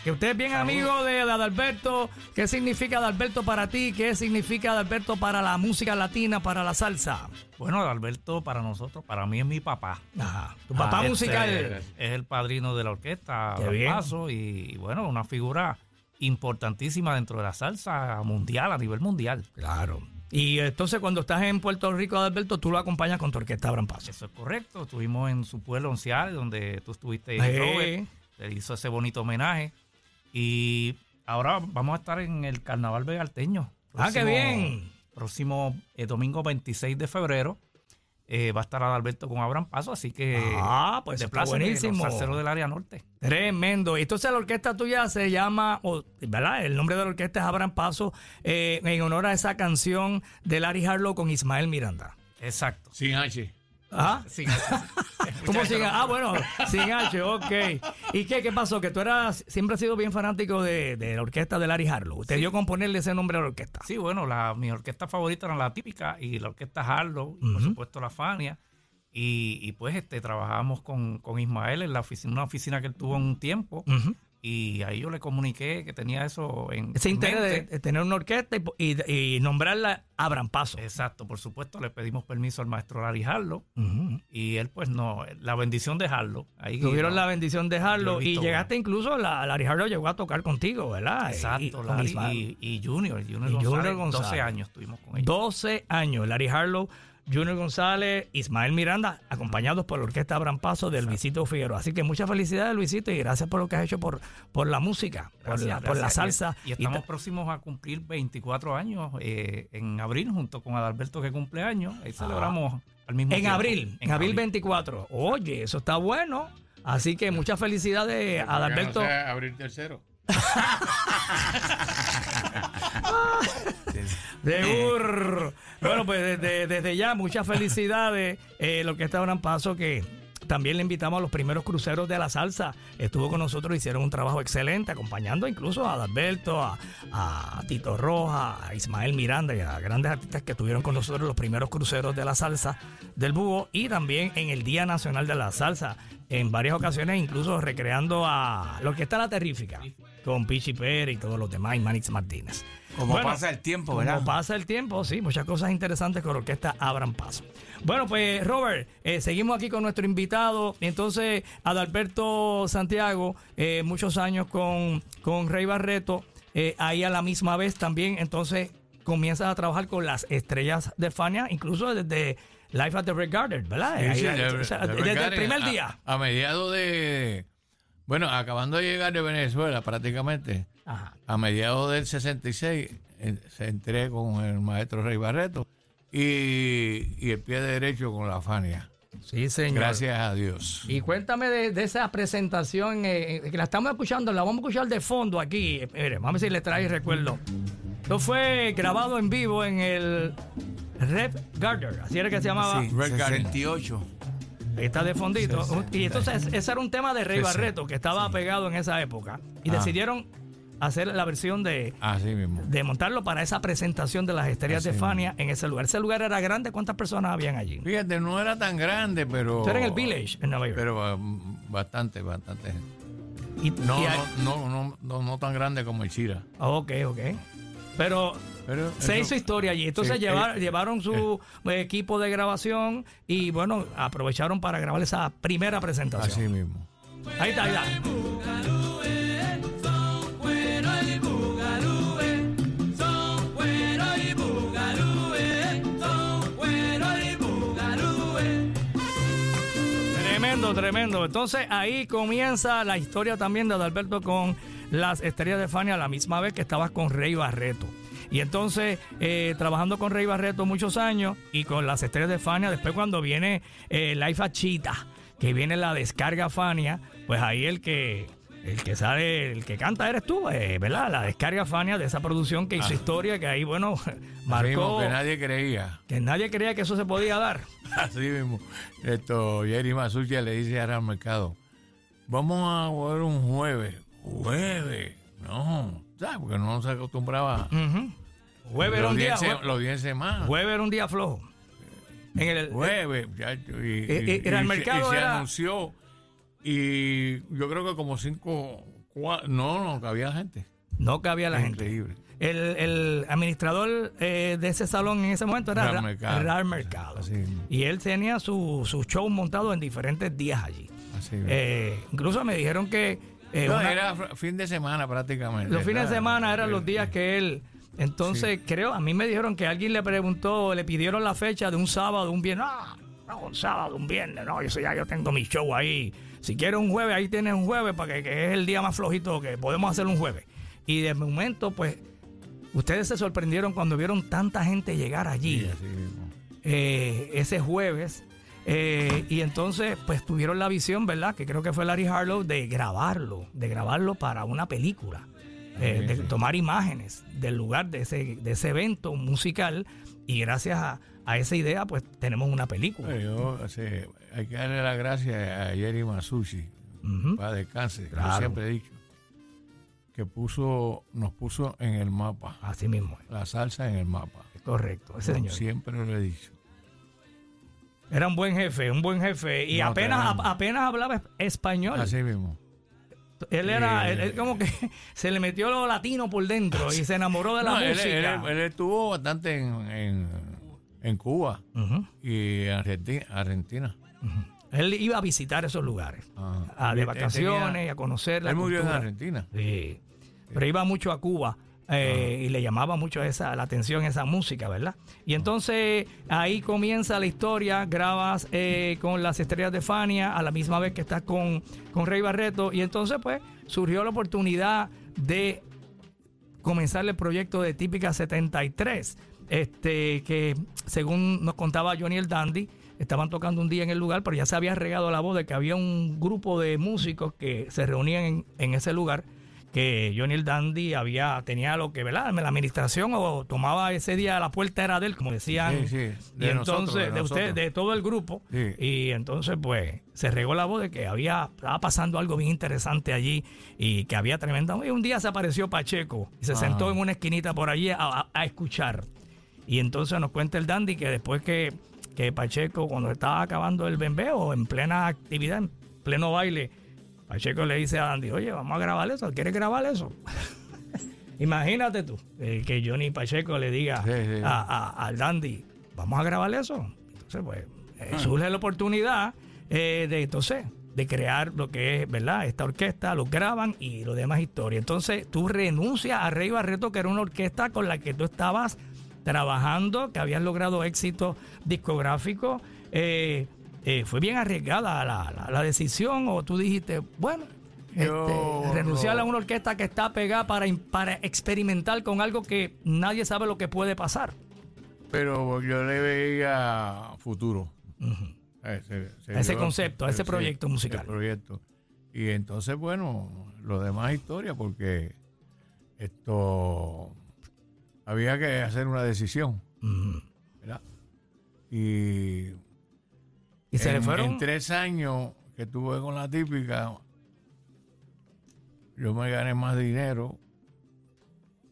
Que usted es bien amigo de, de Adalberto. ¿Qué significa Adalberto para ti? ¿Qué significa Adalberto para la música latina, para la salsa? Bueno, Alberto para nosotros, para mí es mi papá. Ajá. Tu papá Este, musical. es el padrino de la orquesta. Paso, y bueno, una figura importantísima dentro de la salsa mundial, a nivel mundial. Claro. Y entonces cuando estás en Puerto Rico, Adalberto, tú lo acompañas con tu orquesta Abraham Paso. Eso es correcto. Estuvimos en su pueblo Oncial, donde tú estuviste, Sí. Robert. Le hizo ese bonito homenaje. Y ahora vamos a estar en el Carnaval Vegalteño. Ah, qué Próximo- bien. Próximo eh, domingo 26 de febrero. eh, va a estar Adalberto con Abraham Paso, así que Ah, pues está desplácenme, buenísimo. Los del área norte. Tremendo. Y Entonces la orquesta tuya se llama, o, ¿verdad? El nombre de la orquesta es Abraham Paso, eh, en honor a esa canción de Larry Harlow con Ismael Miranda. Exacto. Sin H. ¿Ah? ¿Cómo sin Ah, bueno, sin H, ok. ¿Y qué, qué pasó? Que tú eras, siempre has sido bien fanático de, de la orquesta de Larry Harlow. Te dio con ponerle ese nombre a la orquesta. Sí, bueno, la, mi orquesta favorita era la típica y la orquesta Harlow, y por Ujú. supuesto la Fania. Y, y pues este trabajamos con, con Ismael en la oficina, una oficina que él tuvo un tiempo. Ujú. Y ahí yo le comuniqué que tenía eso en Ese interés mente. de tener una orquesta y, y- y nombrarla Abraham Paso. Exacto, por supuesto, le pedimos permiso al maestro Larry Harlow. Y él, pues no, la bendición de Harlow. Ahí, Tuvieron no, la bendición de Harlow y llegaste incluso, la, Larry Harlow llegó a tocar contigo, ¿verdad? Y- Exacto, con Larry y, y Junior, Junior, Y Junior González, González. 12 años estuvimos con ellos. 12 años, Larry Harlow, Junior González, Ismael Miranda, acompañados por la orquesta Abraham Paso del Luisito Figueroa. Así que muchas felicidades, Luisito, y gracias por lo que has hecho por, por la música, por, la, por la gracias. salsa. Y, estamos ta- próximos a cumplir 24 años eh, en abril, junto con Adalberto que cumple años. Ahí celebramos al mismo Ah. en tiempo. abril, en abril 24. Oye, eso está bueno. Así que muchas felicidades, Adalberto. No sea abril tercero. Seguro. Bueno, pues desde, ya, muchas felicidades. Eh, lo que está Abraham Paso, que también le invitamos a los primeros cruceros de la salsa. Estuvo con nosotros, hicieron un trabajo excelente, acompañando incluso a Adalberto, a, a Tito Roja, a Ismael Miranda y a grandes artistas que estuvieron con nosotros en los primeros cruceros de la salsa del Búho y también en el Día Nacional de la Salsa. En varias ocasiones, incluso recreando a lo que está la terrífica, con Pichi Pérez y todos los demás, y Manix Martínez. Como Bueno, pasa el tiempo, como ¿verdad? pasa el tiempo, sí, muchas cosas interesantes con la orquesta Abran Paso. Bueno, pues Robert, eh, seguimos aquí con nuestro invitado. Entonces, Adalberto Santiago, eh, muchos años con, con Rey Barreto, eh, ahí a la misma vez también, entonces comienzas a trabajar con las estrellas de Fania, incluso desde Life at the Red Garden, ¿verdad? Sí, Ahí, sí, ahí, de- o sea, de desde el primer a- día. A, mediados de. Bueno, acabando de llegar de Venezuela prácticamente, Ajá. a mediados del 66, eh, se entré con el maestro Rey Barreto y, y el pie derecho con la Fania. Sí, señor. Gracias a Dios. Y cuéntame de, de esa presentación, eh, eh, que la estamos escuchando, la vamos a escuchar de fondo aquí. Eh, Mire, vamos a ver si le trae recuerdo. Esto fue grabado en vivo en el Red Garden, así era que se llamaba. Sí, Red Garden. 68. Ahí está de fondito. Y entonces ese era un tema de Rey. Barreto que estaba pegado en esa época. Y Ah. decidieron hacer la versión de, Así mismo. de montarlo para esa presentación de las estrellas Así de mismo. Fania en ese lugar. Ese lugar era grande. ¿Cuántas personas habían allí? Fíjate, no era tan grande, pero. Esto era en el Village, en Nueva York. Pero um, bastante, bastante. Y- No, y no, no, no, no, no tan grande como el Chira. Ok, ok. Pero Pero se eso- hizo historia allí. Entonces Sí, llevar- eh, llevaron su equipo de grabación y bueno, aprovecharon para grabar esa primera Así presentación. mismo. Ahí está, ahí está. Tremendo, tremendo. Entonces ahí comienza la historia también de Adalberto con las estrellas de Fania a la misma vez que estabas con Rey Barreto. Y entonces, eh, trabajando con Rey Barreto muchos años y con las estrellas de Fania, después cuando viene eh, Life a Chita, que viene la descarga Fania, pues ahí el que el que sale, el que canta eres tú, eh, ¿verdad? La descarga Fania de esa producción que hizo historia, que ahí, bueno, Así mismo, marcó que nadie creía. que nadie creía que eso se podía dar. Así mismo. Esto, Jerry Masucci le dice ahora al mercado, vamos a jugar un jueves. Jueves. No, ¿sabes? Porque no se acostumbraba. Ujú. Jueves era un día, 10 se- jue- los 10 semanas. jueves era un día flojo. En el, Jueves, muchacho, y, Eh, eh, era el y se- mercado y se anunció. Y yo creo que como cinco, cua- no, no, que había gente. No cabía la gente. Increíble. El, el administrador eh, de ese salón en ese momento era Ra- Mercado. Mercado. Y él tenía su, su show montado en diferentes días allí. Eh, incluso me dijeron que eh, No, una- era fin de semana prácticamente. los fines de semana eran los días que él Entonces, creo, a mí me dijeron que alguien le preguntó, le pidieron la fecha de un sábado, un viernes. Ah, no, un sábado, un viernes, no, eso ya yo tengo mi show ahí. Si quieres un jueves, ahí tienes un jueves, para que, que es el día más flojito que podemos hacer un jueves. Y de momento, pues, ustedes se sorprendieron cuando vieron tanta gente llegar allí Sí, mismo. eh, ese jueves. Eh, y entonces, pues tuvieron la visión, ¿verdad? Que creo que fue Larry Harlow de grabarlo, de grabarlo para una película, eh, de tomar imágenes del lugar de ese, de ese evento musical. Y gracias a, a esa idea, pues tenemos una película. Yo, sí, hay que darle las gracias a Jerry Masucci, Ujú. para descanse. Claro. siempre he dicho que puso, nos puso en el mapa, Así mismo, la salsa en el mapa. correcto. Ese señor. Siempre lo he dicho. Era un buen jefe, un buen jefe. Y No, apenas, a- apenas hablaba es- español. Así mismo. Él era, Eh, él, él como que se le metió lo latino por dentro y se enamoró de la No, él, música. él- él estuvo bastante en, en, en Cuba y Argentina. Argentina. Él iba a visitar esos lugares, Ah. a de vacaciones, tenía- y a conocer la Él murió en cultura. Argentina. Sí. Pero iba mucho a Cuba eh, y le llamaba mucho esa, la atención esa música, ¿verdad? Y entonces ahí comienza la historia, grabas eh, con las estrellas de Fania a la misma vez que estás con, con Rey Barreto y entonces pues surgió la oportunidad de comenzar el proyecto de Típica 73, este, que según nos contaba Johnny el Dandy, estaban tocando un día en el lugar, pero ya se había regado la voz de que había un grupo de músicos que se reunían en, en ese lugar, que Johnny el Dandy había, tenía lo que, ¿verdad? La administración o tomaba ese día la puerta era de él, como decían. Sí, sí, y de entonces, nosotros, de de, usted, nosotros. de todo el grupo. Sí. Y entonces, pues, se regó la voz de que había, estaba pasando algo bien interesante allí y que había tremenda. Y un día se apareció Pacheco y se Ah. sentó en una esquinita por allí a, a- a escuchar. Y entonces nos cuenta el Dandy que después que, que Pacheco, cuando estaba acabando el bembeo, en plena actividad, en pleno baile, Pacheco le dice a Dandy, oye, vamos a grabar eso, ¿quieres grabar eso? Imagínate tú, eh, que Johnny Pacheco le diga Sí, sí. a- a- al Dandy, vamos a grabar eso. Entonces, pues, eh, surge la oportunidad eh, de entonces de crear lo que es, ¿verdad? Esta orquesta, lo graban y lo demás historia. Entonces, tú renuncias a Rey Barreto, que era una orquesta con la que tú estabas trabajando, que habías logrado éxito discográfico. Eh, eh, ¿Fue bien arriesgada la, la- la decisión o tú dijiste, bueno, Yo este, renunciar no- a una orquesta que está pegada para, para experimentar con algo que nadie sabe lo que puede pasar? Pero yo le veía futuro. a ese, A concepto, a ese sí, proyecto musical. proyecto. Y entonces, bueno, lo demás historia, porque esto había que hacer una decisión. ¿verdad? Y, Y se en, le fueron. en tres años que estuve con la típica, yo me gané más dinero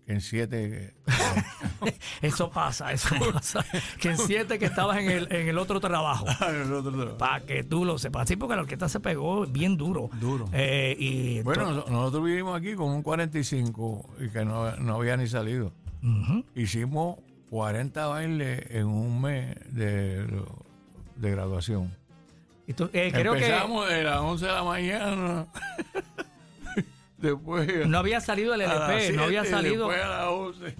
que en siete. Eso pasa, eso pasa. que en siete que estabas en el, en el otro trabajo. Para que tú lo sepas. Sí, porque la orquesta se pegó bien duro. Duro. Eh, y Bueno, to- nosotros vivimos aquí con un 45 y que no, no había ni salido. Hicimos 40 bailes en un mes de, de graduación. Y tú- eh, creo que Empezamos de las 11 de la mañana. después. no había salido el LP, no había salido. Después a las 11.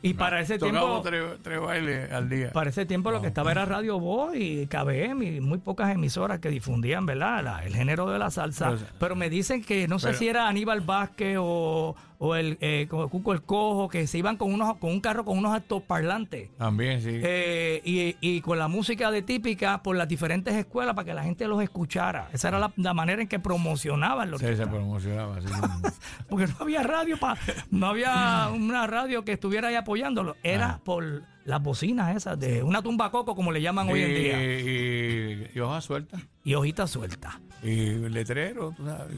Y para ese tiempo. Tres, tres bailes al día. Para ese tiempo lo que estaba era Radio Voz y KBM y muy pocas emisoras que difundían, ¿verdad? La- el género de la salsa. Pero- Pero, me dicen que no sé pero- si era Aníbal Vázquez o, o el eh, Cuco el Cojo, que se iban con unos con un carro con unos altoparlantes. También, sí. eh, y, y con la música de típica por las diferentes escuelas para que la gente los escuchara. Esa era la, la manera en que promocionaban los Sí, se promocionaba. así. porque no había radio pa, no había una radio que estuviera ahí apoyándolo era Ah. por las bocinas esas de una tumba coco como le llaman hoy en día y, y, y hojas sueltas. y hojitas sueltas Y letrero, tú sabes.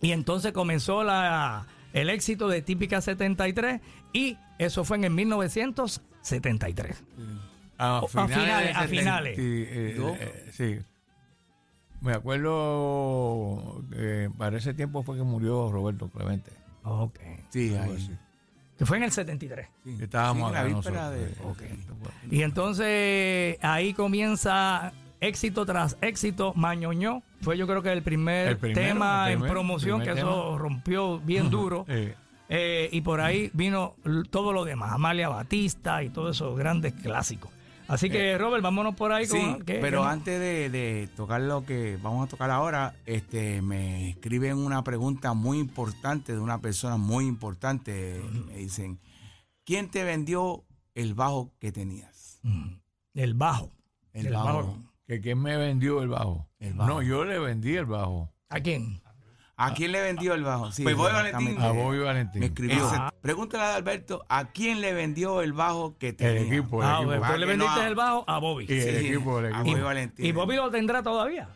y entonces comenzó la el éxito de Típica 73 y eso fue en el 1973 A finales, a finales. eh, eh, sí. Me acuerdo que para ese tiempo fue que murió Roberto Clemente. ok Sí, ahí. así. que fue en el 73 Sí. Estábamos Sí, la acá víspera nosotros, de- eh, y entonces ahí comienza éxito tras éxito Mañoñó fue yo creo que el primer El primero, tema el en promoción primer que eso rompió bien duro Eh, eh, y por ahí vino todo lo demás, Amalia Batista y todos esos grandes clásicos. Así que, Robert, vámonos por ahí Sí, con... ¿qué- pero qué antes de, de tocar lo que vamos a tocar ahora, este, me escriben una pregunta muy importante de una persona muy importante. Me dicen, ¿quién te vendió el bajo que tenías? El bajo. El, El bajo. bajo. ¿Que quién me vendió el bajo? El bajo. No, yo le vendí el bajo. ¿A quién? ¿A quién le vendió el bajo? Sí, Pues Bobby. Valentín. A Bobby Valentín. Me escribió. Ese- Pregúntale a Alberto, ¿a quién le vendió el bajo que tenía? El equipo, el Ah, equipo. pues, Para tú le no vendiste el bajo a Bobby. Y el Sí, equipo, el a equipo. Bobby Valentín. Y Bobby lo tendrá todavía.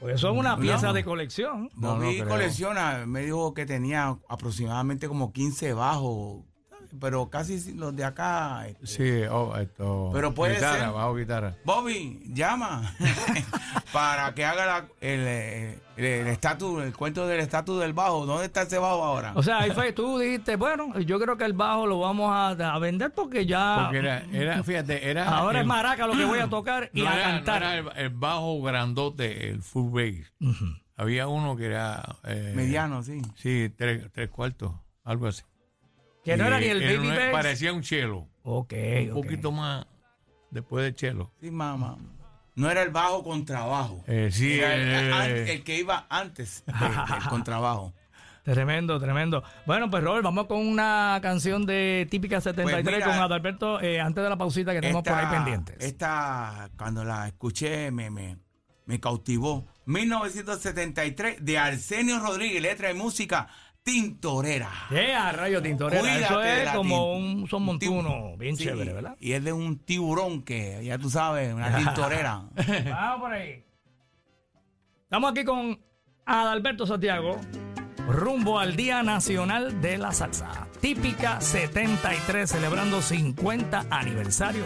Pues eso es una No. pieza de colección. No, no Bobby colecciona, me dijo que tenía aproximadamente como 15 bajos, pero casi los de acá. este, Sí, oh, esto. Pero puede guitarra, ser- bajo guitarra. Bobby, llama para que haga la- el eh, el estatus, el cuento del estatus del bajo. ¿Dónde está ese bajo ahora? O sea, ahí fue, tú dijiste, bueno, yo creo que el bajo lo vamos a, a vender porque ya... Porque era, era fíjate, era. Ahora es el- maraca lo que voy a tocar y no a era, no cantar. era el, el bajo grandote, el full bass. Había uno que era. eh, Mediano, sí. Sí, tres, tres cuartos, algo así. Que no era ni el era baby una-. Parecía un chelo. Ok, Un ok. poquito más después del chelo. Sí, mamá. No era el bajo contrabajo. Eh, sí, Era el, eh, an- el que iba antes de- del contrabajo. Tremendo, tremendo. Bueno, pues Robert, vamos con una canción de Típica 73 Pues mira, con Adalberto eh, antes de la pausita que tenemos por ahí pendientes. Esta, cuando la escuché, me, me, me cautivó. 1973, de Arsenio Rodríguez, letra y música, Tintorera. Yeah, rayo tintorera. Cuídate Eso es como tin- un son montuno, bien Sí, chévere, ¿verdad? Y es de un tiburón que, ya tú sabes, una tintorera. Vamos por ahí. Estamos aquí con Adalberto Santiago, rumbo al Día Nacional de la Salsa. Típica 73, celebrando 50 aniversario.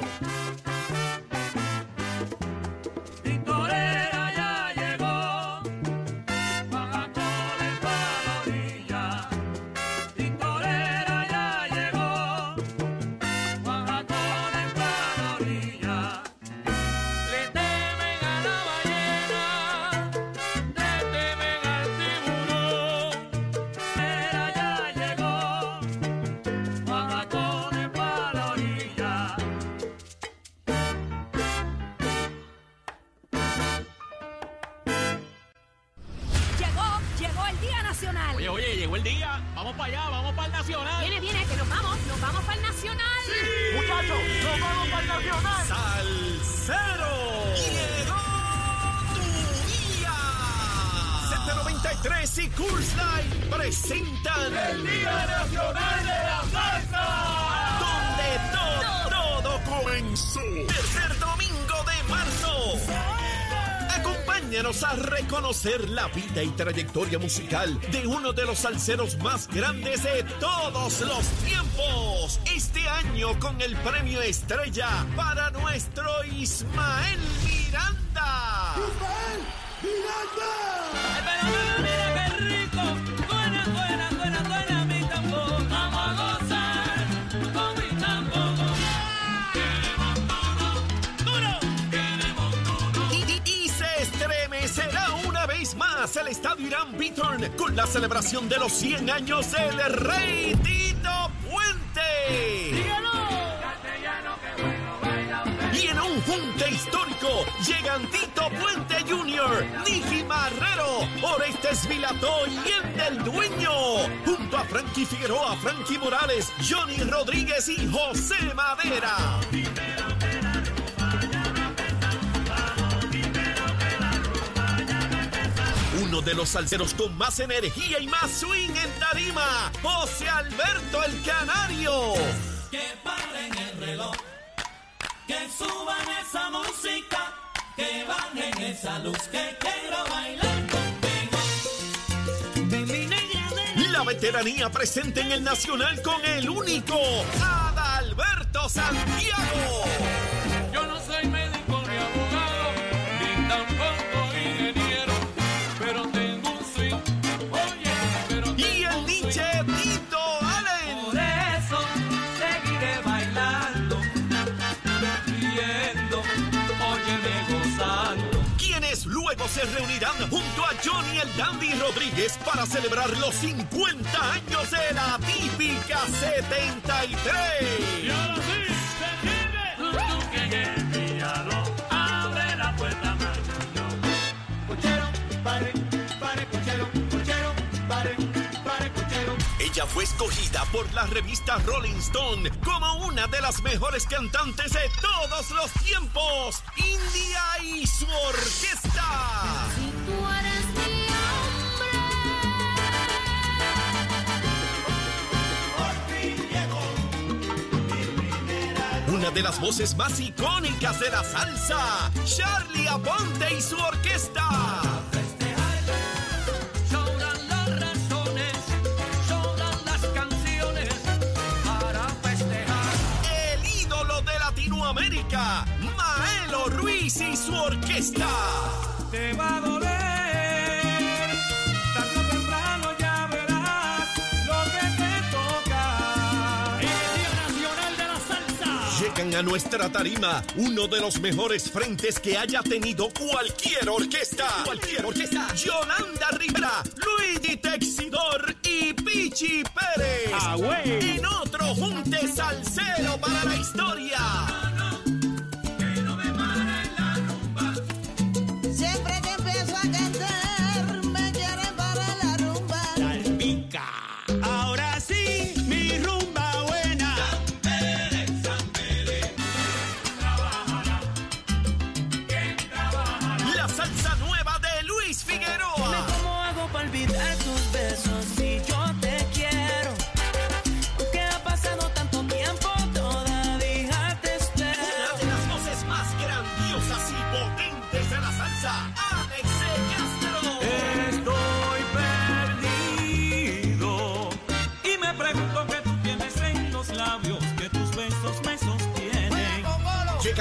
Y trayectoria musical de uno de los salseros más grandes de todos los tiempos. Este año con el premio Estrella para nuestro Ismael Miranda. Ay, Estadio Irán Beaturn con la celebración de los 100 años del Rey Tito Puente. Y en un junte histórico llegan Tito Puente Jr., Nicky Marrero, Orestes Vilató y el del Dueño, junto a Frankie Figueroa, Frankie Morales, Johnny Rodríguez y José Madera. Uno de los salseros con más energía y más swing en tarima, José Alberto el Canario. Que paren el reloj, que suban esa música, que bajen esa luz, que quiero bailar contigo. De mi negra de La veteranía presente en el Nacional con el único Adalberto Santiago. El Dandy Rodríguez para celebrar los 50 años de la típica 73. Y ahora sí, se vive. Tú que envíalo, abre la puerta, Cochero, pare, pare, cochero, cochero, pare, pare, cochero. Ella fue escogida por la revista Rolling Stone como una de las mejores cantantes de todos los tiempos. India y su orquesta. Si tú eres Una de las voces más icónicas de la salsa. Charlie Aponte y su orquesta. Sobran las razones, sobran las canciones para festejar. El ídolo de Latinoamérica. Maelo Ruiz y su orquesta. A nuestra tarima uno de los mejores frentes que haya tenido cualquier orquesta. Cualquier orquesta. Yolanda Rivera, Luigi Texidor y Pichi Pérez. En otro junte salsero para la historia.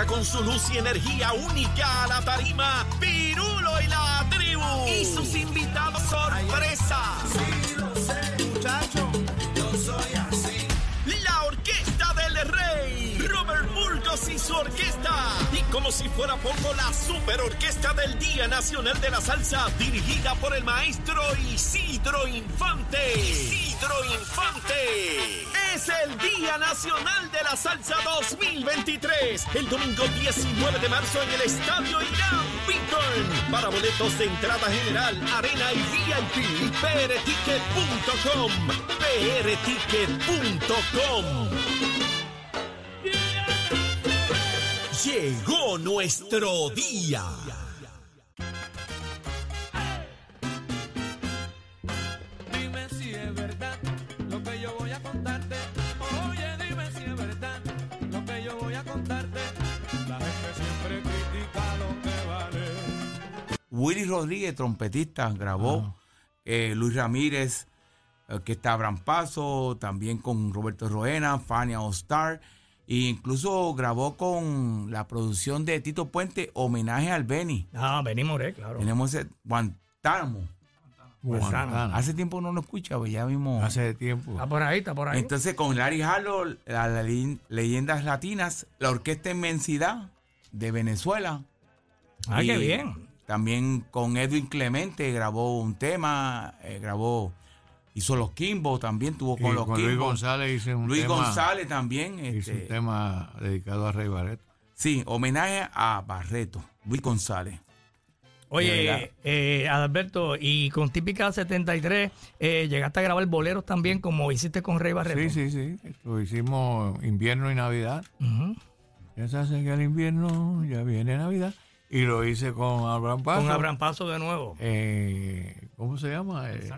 Con su luz y energía única a la tarima, Pirulo y la tribu. Y sus invitados sorpresa. muchacho, yo soy así. La orquesta del rey, Robert Burgos y su orquesta. Y como si fuera poco, la super orquesta del Día Nacional de la Salsa, dirigida por el maestro Isidro Infante. Isidro Infante. Es el Día Nacional de la Salsa 2023. El domingo 19 de marzo en el Estadio Irán Beaton. Para boletos de entrada general, arena y VIP, prticket.com. prticket.com. Llegó nuestro día. Willy Rodríguez, trompetista, grabó. Eh, Luis Ramírez, eh, que está Abraham Paso, también con Roberto Roena, Fania Ostar. E incluso grabó con la producción de Tito Puente, homenaje al Beni. Ah, Benny Moré, claro. Tenemos ese Guantánamo. Guantánamo. Hace tiempo no lo escuchaba, ya vimos. Hace tiempo. Está por ahí, está por ahí. Entonces, con Larry Harlow, la, la le- leyendas latinas, la Orquesta Inmensidad de Venezuela. ah, qué bien. También con Edwin Clemente grabó un tema, eh, grabó, hizo los Kimbo, también tuvo Y con los con Luis Kimbo. González hice un Luis tema. González también. Hice este, un tema dedicado a Rey Barreto. sí, homenaje a Barreto, Luis González. Oye, eh, Adalberto, y con Típica 73, eh, llegaste a grabar boleros también, como hiciste con Rey Barreto. Sí, sí, sí. Lo hicimos invierno y Navidad. Ya se acerca el invierno, ya viene Navidad. Y lo hice con Abraham Paso. Con Abraham Paso de nuevo. Eh, ¿Cómo se llama? Eh,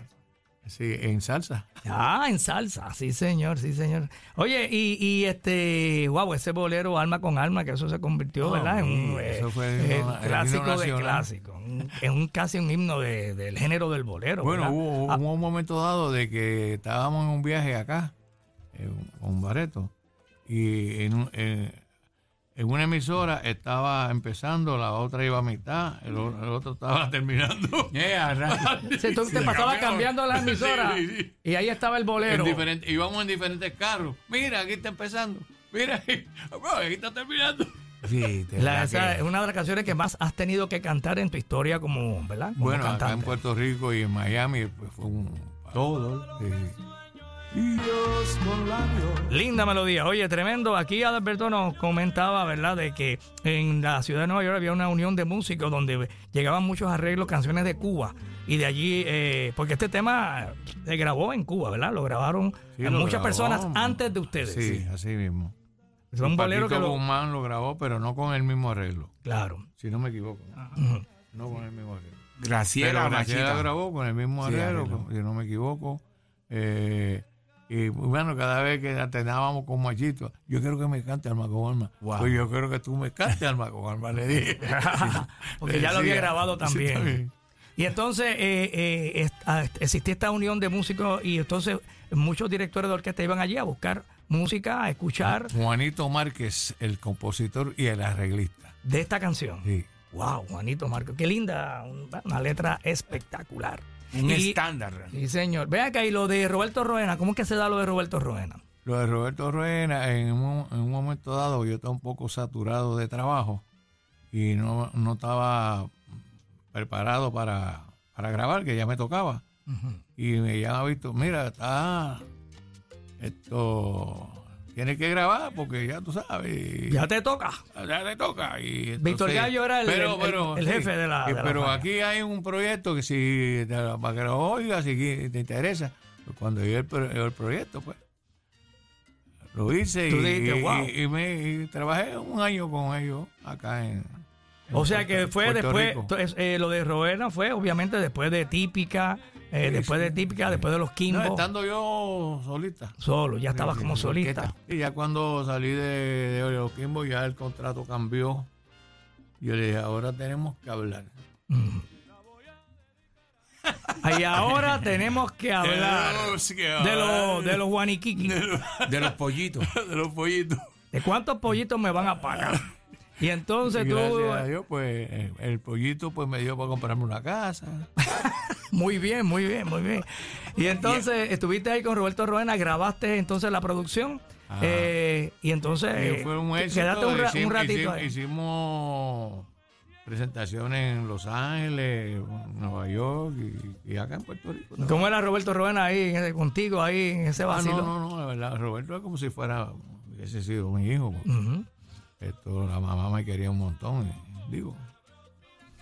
sí, en salsa. Ah, en salsa, sí señor, sí señor. Oye, y, y este, wow, ese bolero alma con alma, que eso se convirtió, Ah, ¿verdad? En un eh, eso fue el eh, himno- el clásico de clásico. Es un casi un himno de- del género del bolero. Bueno, ¿verdad? hubo, Ah, hubo un momento dado de que estábamos en un viaje acá, con Bareto, y en, un- en- en una emisora estaba empezando, la otra iba a mitad, el, otro estaba terminando. sí, tú te cambió. cambiando la emisora Sí, sí, sí. y ahí estaba el En bolero. diferente- íbamos en diferentes carros. Mira, aquí está empezando. Mira, aquí, está terminando. Sí, La- esa que- es una de las canciones que más has tenido que cantar en tu historia como, ¿verdad? Como Bueno, acá en. Puerto Rico y en Miami pues, fue un... Todo. Sí, sí. Linda melodía. Oye, tremendo. Aquí Adalberto nos comentaba, ¿verdad?, de que en la ciudad de Nueva York había una unión de músicos donde llegaban muchos arreglos, canciones de Cuba. Y de allí, eh, porque este tema se grabó en Cuba, ¿verdad? Lo grabaron Sí, a lo muchas grabó. personas antes de ustedes. Sí, así mismo. Que Paquito lo... Guzmán lo grabó, pero no con el mismo arreglo, Claro. si no me equivoco. No con el mismo arreglo. Graciela Graciela Machita. grabó con el mismo Sí, arreglo, arreglo. si no me equivoco. Eh, y bueno, cada vez que atenábamos con Machito, yo quiero que me cante Alma con Alma. Wow. Pues yo quiero que tú me cantes Alma con Alma, le dije. Porque ya lo había grabado sí, también. Y entonces eh, eh, ah, existía esta unión de músicos y entonces muchos directores de orquesta iban allí a buscar música, a escuchar Juanito Márquez, el compositor y el arreglista. de esta canción. Sí. Wow, Juanito Marco, qué linda, un- una letra espectacular. Un Y- estándar. Sí, señor. Ve acá, y lo de Roberto Roena, ¿cómo es que se da lo de Roberto Roena? Lo de Roberto Ruena, en un, en un momento dado yo estaba un poco saturado de trabajo y no, no estaba preparado para, para grabar, que ya me tocaba. Y me llama Víctor, mira, está esto, tienes que grabar porque ya tú sabes. Ya te toca. ya te toca. Y Víctor entonces- Gallo era el- el- el- el jefe de la- de pero aquí hay un proyecto que si te- para que lo oigas, si te interesa. Cuando yo el, pro- el proyecto, pues lo hice y, dijiste, "Wow". y me y trabajé un año con ellos acá en. en O sea Puerto- que fue Puerto después, eh, lo de Roena fue obviamente después de Típica, eh, Sí, después sí. de Típica, después de los Kimbo. No, estando yo solista. Solo, ya estabas Sí, como solista. Y ya cuando salí de, de los Kimbo, ya el contrato cambió. Yo le dije, ahora tenemos que hablar. Y ahora tenemos que hablar que de los de los guaniquiqui. De los pollitos. de los pollitos. ¿De cuántos pollitos me van a pagar? Y entonces Y tú, gracias a Dios, pues eh, el pollito pues me dio para comprarme una casa. muy bien, muy bien, muy bien. Y entonces estuviste ahí con Roberto Roena, grabaste entonces la producción. Eh, y entonces Y fue un éxito. quedaste un, ra- un ratito hicimos, ahí. hicimos presentaciones en Los Ángeles, Nueva York y, y acá en Puerto Rico. ¿Cómo era Roberto Roena ahí, contigo ahí, en ese Ah, vacilo? no, no, no, la verdad, Roberto es como si fuera, hubiese sido mi hijo. Ujú. Esto, la mamá me quería un montón, y, digo.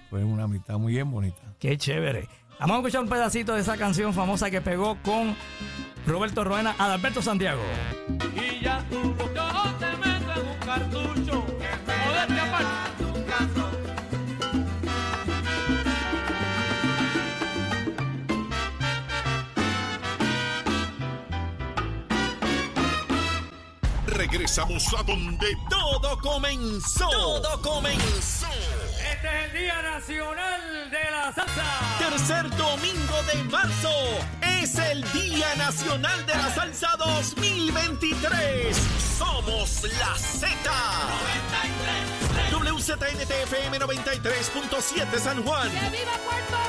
Fue una amistad muy bien bonita. Qué chévere. Vamos a escuchar un pedacito de esa canción famosa que pegó con Roberto Roena, Adalberto Santiago. Y ya tú lo yo te meto en un cartucho. Regresamos a donde todo comenzó. Todo comenzó. Este es el Día Nacional de la Salsa. Tercer domingo de marzo es el Día Nacional de la Salsa 2023. Somos la Z. WZNTFM 93.7 San Juan. ¡Que viva Puerto Rico!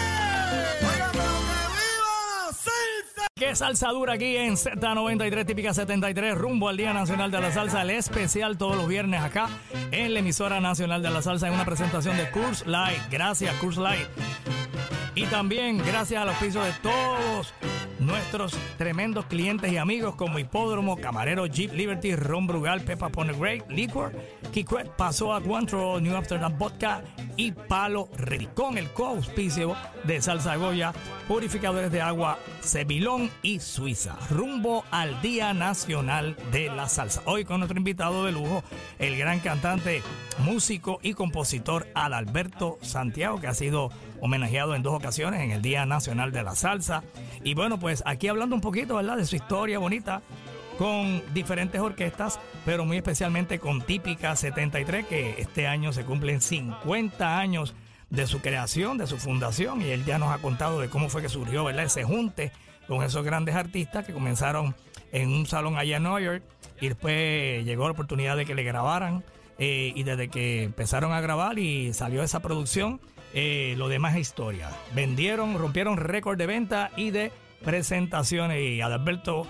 Qué salsa dura aquí en Z93, típica 73, rumbo al Día Nacional de la Salsa, el especial todos los viernes acá en la emisora nacional de la salsa en una presentación de Curse Light. Gracias, Curse Light. Y también gracias al auspicio de todos nuestros tremendos clientes y amigos como Hipódromo, Camarero, Jeep Liberty, Ron Brugal, Pepa Pone Great, Liquor, Kikwet, Paso a Cuantro, New Amsterdam Vodka y Palo. Con el coauspicio de Salsa Goya, purificadores de agua Cebilón y Suiza. Rumbo al Día Nacional de la Salsa. Hoy con nuestro invitado de lujo, el gran cantante, músico y compositor Adalberto Santiago, que ha sido homenajeado en dos ocasiones en el Día Nacional de la Salsa. Y bueno, pues aquí hablando un poquito, ¿verdad? De su historia bonita con diferentes orquestas, pero muy especialmente con Típica 73, que este año se cumplen 50 años de su creación, de su fundación, y él ya nos ha contado de cómo fue que surgió ¿verdad? ese junte con esos grandes artistas que comenzaron en un salón allá en Nueva York y después llegó la oportunidad de que le grabaran eh, y desde que empezaron a grabar y salió esa producción, eh, lo demás es historia. Vendieron, rompieron récord de venta y de presentaciones y Adalberto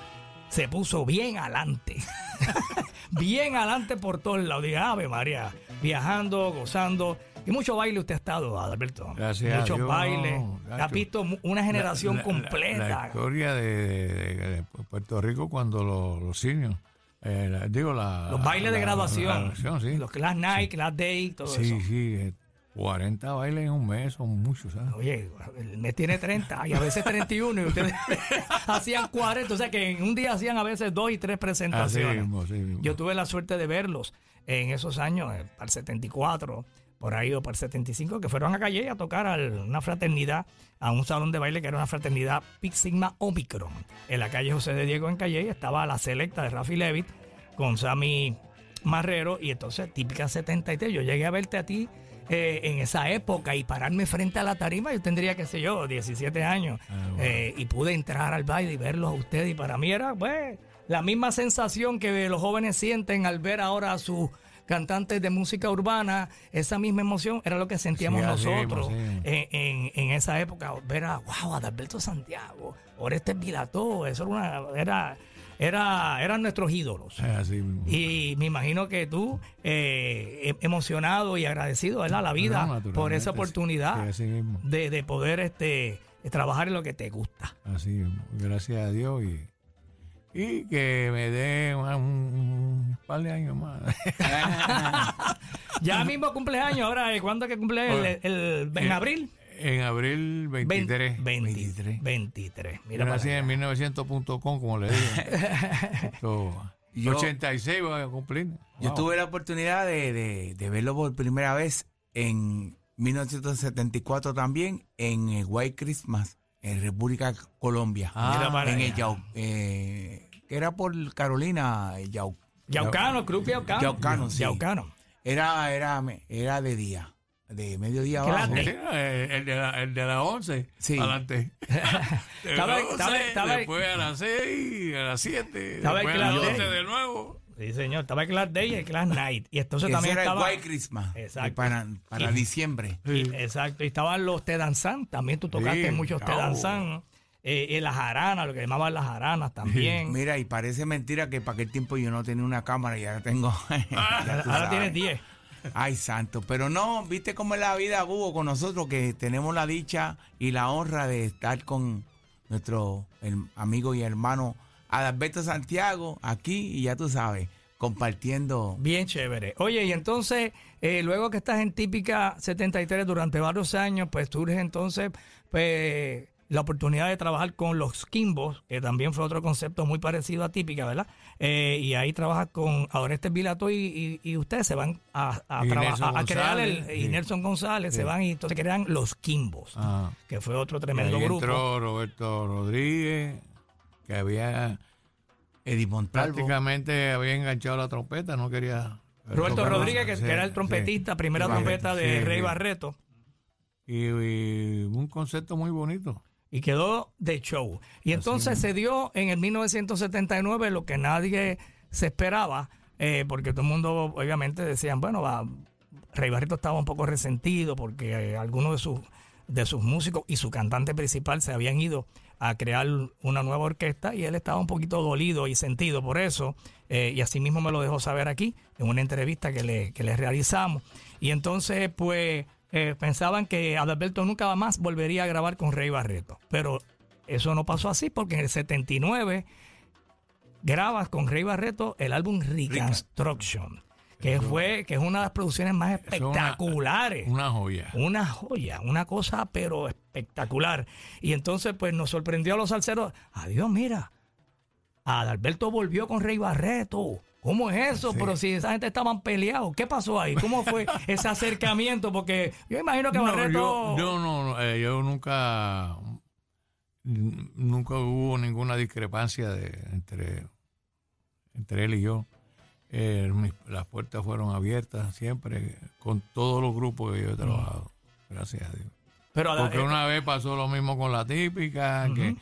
se puso bien adelante. bien adelante por todos lados. Dije, Ave María, viajando, gozando. Y mucho baile usted ha estado, Adalberto. Gracias Muchos bailes. gacho. Ha visto una generación La- la- la- completa. La, historia de, de- de Puerto Rico cuando los, los seniors, eh, la- digo, la, los bailes de graduación. graduación, sí. Los class night, class day, todo sí, eso. sí, eh, 40 bailes en un mes son muchos, ¿sabes? Oye, el mes tiene 30 y a veces 31 y ustedes hacían 40. O sea que en un día hacían a veces dos y tres Así presentaciones. mismo, así mismo. Yo tuve la suerte de verlos en esos años, eh, para el 74, por ahí o para el 75, que fueron a Calle a tocar a una fraternidad, a un salón de baile que era una fraternidad Pi Sigma Omicron. En la calle José de Diego en Calle estaba la selecta de Rafi Levitt con Sammy Marrero y entonces típica 73. Yo llegué a verte a ti eh, en esa época y pararme frente a la tarima, yo tendría, qué sé yo, 17 años, eh, y pude entrar al baile y verlos a ustedes y para mí era, pues, la misma sensación que los jóvenes sienten al ver ahora a sus cantantes de música urbana, esa misma emoción era lo que sentíamos Sí, nosotros sí. en, en- en esa época, ver a, wow, Adalberto Santiago, Oreste Vilató, eso era, una, era, era, eran nuestros ídolos. Así mismo. Y me imagino que tú, eh, em- emocionado y agradecido ¿verdad? a la vida No, por esa oportunidad sí, de, de poder este, trabajar en lo que te gusta. Así mismo. Gracias a Dios y, y que me dé un, un par de años más. Ya mismo cumpleaños, ahora. ¿cuándo es que cumple el- en eh, abril? En abril 23. 23. 23. Mira Yo nací en 1900.com, como le digo. Yo- 86 voy a cumplir. Yo Wow. tuve la oportunidad de, de- de verlo por primera vez en 1974 también en el White Christmas en República Colombia. Ah, en el Yau, eh, que era por Carolina, el Yau. Yaucano, Cruz Yaucano. Yaucano, sí. Yaucano. Era, era, era de día, de mediodía ¿Qué abajo. Sí, eh, el, de la, el de las 11. Sí. Adelante. De Estaba- las 11, estaba- estaba- después a las 6, a las 7. Estaba Después el a las clase. 12 de nuevo. Sí, señor. Estaba el Class Day y el Class Night. Y entonces ese también era estaba... el White Christmas. Exacto. eh, Para, para Y- diciembre. Y- Exacto. Y estaban los te danzan, también tú tocaste Sí, muchos te danzan. Eh, eh, las jaranas, lo que llamaban las jaranas también. Mira, y parece mentira que para aquel tiempo yo no tenía una cámara y ahora tengo. Ahora tienes 10. Ay, santo. Pero no, viste cómo es la vida, Hugo, con nosotros, que tenemos la dicha y la honra de estar con nuestro el- amigo y hermano Adalberto Santiago aquí y ya tú sabes, compartiendo. Bien chévere. Oye, y entonces, eh, luego que estás en Típica 73 durante varios años, pues surge entonces pues, la oportunidad de trabajar con los Kimbos, que también fue otro concepto muy parecido a Típica, ¿verdad? Eh, y ahí trabajas con Adorestes Vilato y, y- y ustedes se van a, a Y traba- Nelson a- a crear el... González, Y sí. Nelson González, se van y entonces crean los Kimbos, Ah. que fue otro Y tremendo ahí grupo. entró Roberto Rodríguez, que había Eddie Montalvo. prácticamente había enganchado la trompeta, no quería. Roberto Rodríguez, que, Sí, que era el sí. trompetista, primera Sí, trompeta de sí, Rey sí. Barreto. Y, y un concepto muy bonito. Y quedó de show. Y entonces se dio en el 1979 lo que nadie se esperaba, eh, porque todo el mundo obviamente decían, bueno, va, Rey Barreto estaba un poco resentido porque eh, algunos de sus, de sus músicos y su cantante principal se habían ido a crear una nueva orquesta y él estaba un poquito dolido y sentido por eso. eh, y así mismo me lo dejó saber aquí en una entrevista que le, que le realizamos. Y entonces, pues, eh, pensaban que Adalberto nunca más volvería a grabar con Rey Barreto. Pero eso no pasó así porque en el 79 grabas con Rey Barreto el álbum Reconstruction, que fue que es una de las producciones más una- espectaculares. Una joya. Una joya, una cosa pero espectacular. Y entonces pues nos sorprendió a los salseros. Adiós, mira. Adalberto volvió con Rey Barreto. ¿Cómo es eso? Pero si esa gente estaban peleados. ¿Qué pasó ahí? ¿Cómo fue ese acercamiento? Porque yo imagino que No, Barreto... yo, yo no, no, eh, yo nunca, nunca hubo ninguna discrepancia de, entre, entre él y yo. Eh, mis- las puertas fueron abiertas siempre con todos los grupos que yo he trabajado. gracias a Dios. Pero a la- Porque eh, una vez pasó lo mismo con la típica, que,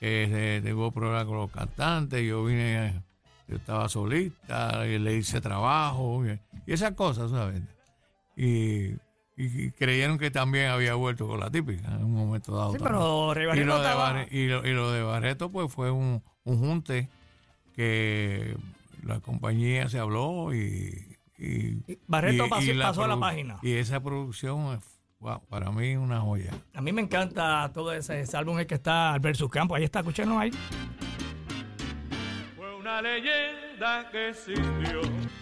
que se tuvo problemas con los cantantes, yo vine, yo estaba solista, y le hice trabajo, y, y esas cosas, ¿sabes? Y, creyeron que también había vuelto con la típica en un momento dado. Sí, pero y, lo de Barre- y, lo, y lo de Barreto pues fue un, un junte que la compañía se habló y... y- Barreto pasó- la pasó a la página. Y esa producción, wow, para mí una joya. A mí me encanta todo ese, ese álbum el que está Albert Campo. Ahí está, escúchenos ahí. Una leyenda que existió.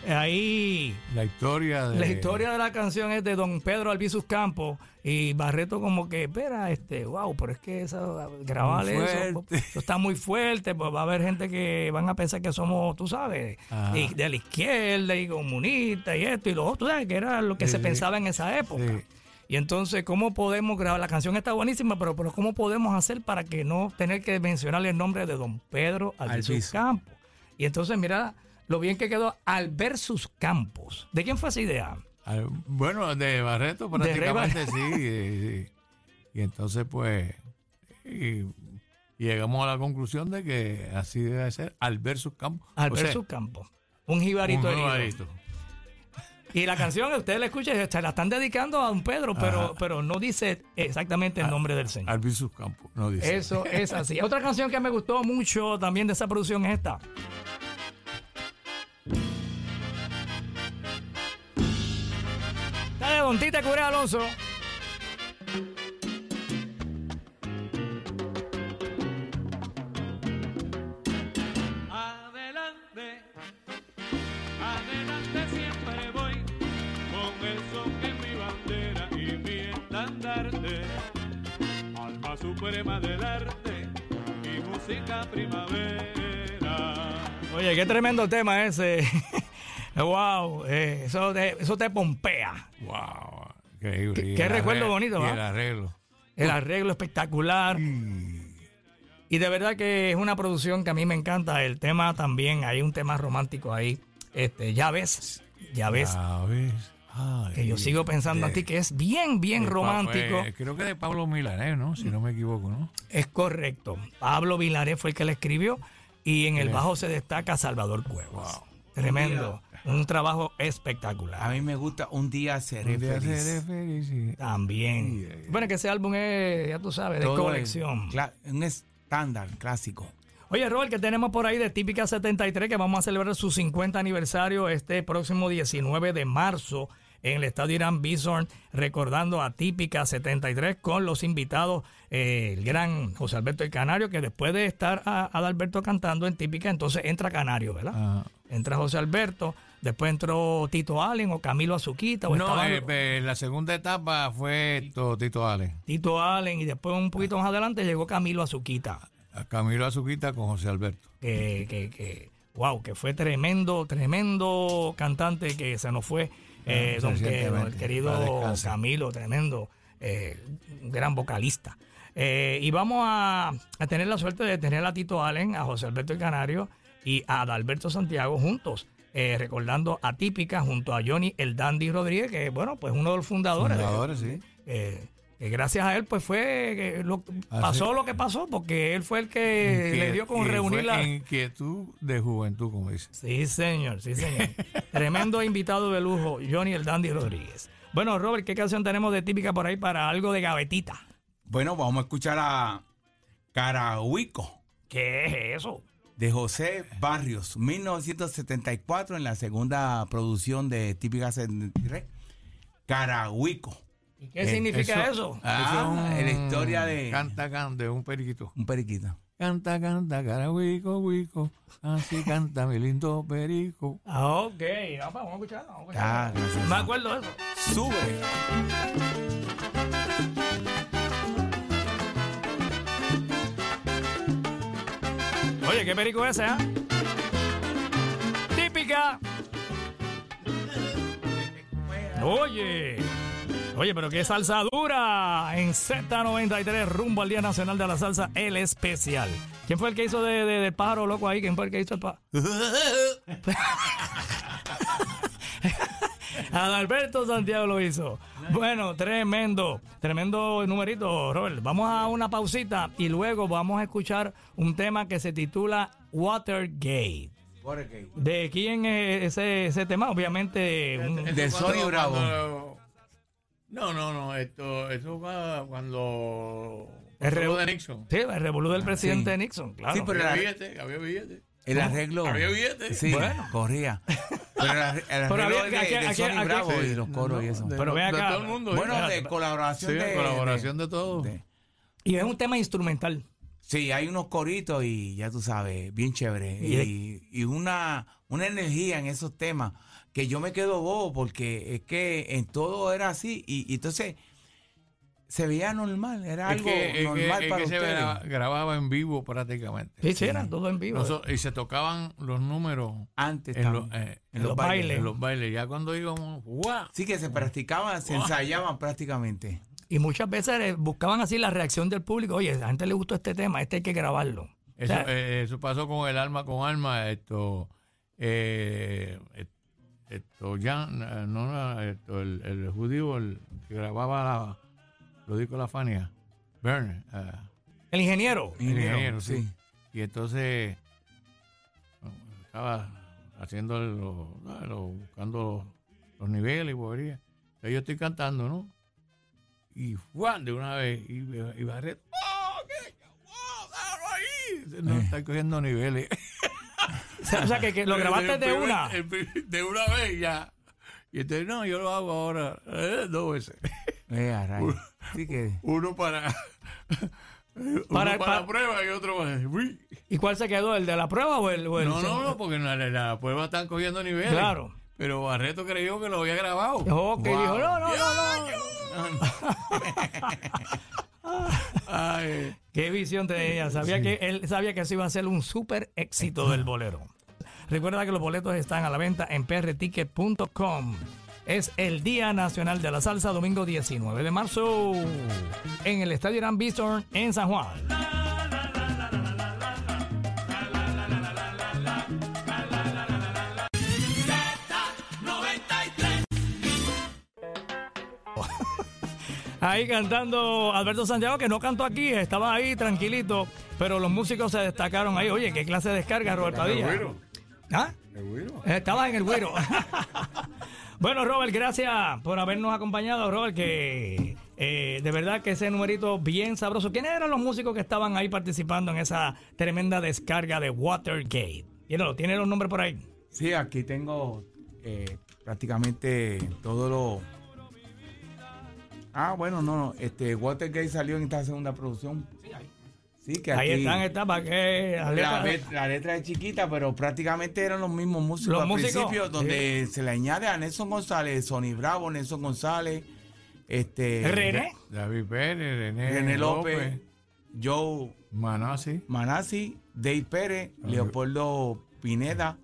Ahí La historia de... la historia de la canción es de don Pedro Albizus Campos y Barreto como que, espera, este, wow, pero es que eso, grabar eso, fuerte. eso está muy fuerte, pues va a haber gente que van a pensar que somos, tú sabes, Ajá. y de la izquierda y comunistas y esto y lo otro, tú sabes que era lo que Sí, se sí. pensaba en esa época. Sí. Y entonces, ¿cómo podemos grabar? La canción está buenísima, pero, pero ¿cómo podemos hacer para que no tener que mencionarle el nombre de don Pedro Albizus Albizu. Campos? Y entonces, mira lo bien que quedó Albersus Campos. ¿De quién fue esa idea? Al- Bueno, de Barreto prácticamente sí, sí, sí. Y entonces pues y llegamos a la conclusión de que así debe ser Alberto Campos. O sea, Albersus Campos. Un jibarito un herido. Y la canción, ustedes la escuchan, se la están dedicando a don Pedro, pero, Ajá. pero no dice exactamente el nombre del señor. Alberto Campos, no dice. Eso es así. Otra canción que me gustó mucho también de esa producción es esta. De Don Tite Curé Alonso. Suprema del arte y música primavera. Oye, qué tremendo tema ese. wow, eh, eso, te, eso te pompea. Wow, increíble. Qué- recuerdo bonito, Y ¿va? el arreglo. El arreglo espectacular. Y de verdad que es una producción que a mí me encanta. El tema también, hay un tema romántico ahí. Este, ya ves, ya ves. Ya ves. Ay, que yo sigo pensando de- en ti que es bien, bien Pa- romántico. eh, creo que de Pablo Milanés, ¿no? Si no me equivoco, ¿no? Es correcto. Pablo Vilaré fue el que la escribió y en el bajo se destaca Salvador Cuevas. Tremendo. Un trabajo espectacular. A mí me gusta Un día seré Un día feliz. seré feliz, sí. También. Bueno, que ese álbum es, ya tú sabes, de colección. es un estándar clásico. Oye, Robert, que tenemos por ahí de Típica 73, que vamos a celebrar su 50 aniversario este próximo 19 de marzo en el Estadio Irán Bison, recordando a Típica 73 con los invitados, eh, el gran José Alberto el Canario, que después de estar a, Adalberto cantando en Típica, entonces entra Canario, ¿verdad? Ah. Entra José Alberto, después entró Tito Allen o Camilo Azuquita, o No, eh, eh, la segunda etapa fue to- Tito Ale. Tito Allen, y después un poquito más adelante llegó Camilo Azuquita. A Camilo Azuquita con José Alberto. que, que, que, wow, que fue tremendo, tremendo cantante que se nos fue, eh, don, el querido. Camilo, tremendo, eh, un gran vocalista. Eh, y vamos a, a tener la suerte de tener a Tito Allen, a José Alberto el Canario y a Adalberto Santiago juntos. eh, recordando a Típica junto a Johnny el Dandy Rodríguez, que bueno, pues uno de los fundadores. de- Fundadores, sí. eh, gracias a él pues fue lo- Así- pasó lo que pasó porque él fue el que le dio con reunir la Inquietud de juventud, como dice. sí señor sí señor tremendo invitado de lujo Johnny el Dandy Rodríguez bueno Robert qué canción tenemos de típica por ahí para algo de gavetita Bueno, vamos a escuchar a Carahuico qué es eso de José Barrios, 1974 en la segunda producción de Típica 73. Carahuico. ¿Y qué significa eso? Ah, es la historia de- Canta, canta, de un periquito. Un periquito. Canta, canta, cara, huico, huico. Así canta mi lindo perico. Ah, ok vamos, vamos a escucharlo vamos a Ah, escucharlo. gracias. me acuerdo de eso Sube. oye qué perico es ese ah? típica Oye, oye, pero qué salsa dura en Z93 rumbo al Día Nacional de la Salsa, el especial. ¿Quién fue el que hizo de, de- pájaro loco ahí? ¿Quién fue el que hizo el pájaro? Adalberto Santiago lo hizo. Bueno, tremendo, tremendo numerito, Robert. Vamos a una pausita y luego vamos a escuchar un tema que se titula Watergate. Watergate. ¿De quién es ese, ese tema? Obviamente, un- De Sony Bravo. No, no, no. Esto, eso va cuando. El pasó lo revo- de Nixon. sí, el revolú del presidente Sí. Nixon, claro. Sí, pero Había billete, había billete. El arreglo. Había billete. Sí, Bueno. corría. Pero el, arreglo había- de, aquí- de aquí- Sony aquí- Bravo sí. y los coros y eso. de- Pero ve de acá. todo el mundo. Bueno, Espérate, de colaboración Sí, de. colaboración de todo. de- Y es un tema instrumental. Sí, hay unos coritos y ya tú sabes, bien chévere. Y- Y, y una, una energía en esos temas que yo me quedo bobo porque es que en todo era así y, y entonces se veía normal, era Es algo que, es que- normal es para que se ustedes. graba- grababa en vivo prácticamente. Sí, sí, eran todo en vivo. Y se tocaban los números Antes en, eh, en los los bailes. bailes. en los bailes. Ya cuando íbamos, ¡guau! Sí, que se practicaban, se ensayaban prácticamente. Y muchas veces eh, buscaban así la reacción del público. Oye, a la gente le gustó este tema, este hay que grabarlo. O Eso, sea, eh, eso pasó con el alma con alma, esto, eh, esto, ya, eh, no, no, esto, el, el judío el que grababa la, discos de la Fania, Bern, eh, el ingeniero. el ingeniero, sí. sí. Y entonces estaba haciendo los, ah, los- buscando los, los niveles y. Entonces yo estoy cantando, ¿no? Y Juan de una vez, y, y Barret, ¡oh, qué! ¡oh, ahí! No, está cogiendo niveles. O sea, que, que lo grabaste de una. de una vez ya. Y entonces, no, yo lo hago ahora eh, dos veces. Eh, a rayos. Sí que Uno para, uno Para- para, para- prueba y otro para... uy. ¿Y cuál se quedó? ¿El de la prueba o el.? o el- No, no, no, porque en la, la prueba están cogiendo niveles. Claro. Pero Barreto creyó que lo había grabado. Ok, Wow. dijo, no, no, no, no. Ay, Qué visión tenía. Sabía que él sabía que eso iba a ser un súper éxito del bolero. Recuerda que los boletos están a la venta en prticket.com. Es el Día Nacional de la Salsa, domingo 19 de marzo, en el Estadio Irán Bithorn en San Juan. Ahí cantando Alberto Santiago, que no cantó aquí, estaba ahí tranquilito, pero los músicos se destacaron ahí. Oye, qué clase de descarga, Robert Padilla. güiro. ¿Ah? Estaba en el güiro. bueno, Robert, gracias por habernos acompañado, Robert, que eh, de verdad que ese numerito bien sabroso. ¿Quiénes eran los músicos que estaban ahí participando en esa tremenda descarga de Watergate? Tiene, tiene los nombres por ahí. Sí, aquí tengo eh, prácticamente todo lo. Ah, bueno, no, no. Este, Watergate salió en esta segunda producción. Sí, que Ahí aquí están, están, para que... la, let- la letra es chiquita, pero prácticamente eran los mismos músicos Los al músicos, principio, donde se le añade a Nelson González, Sonny Bravo, Nelson González, este René. David Pérez, René, René López, Joe Manasi. Manasi, Dave Pérez, Leopoldo Pineda,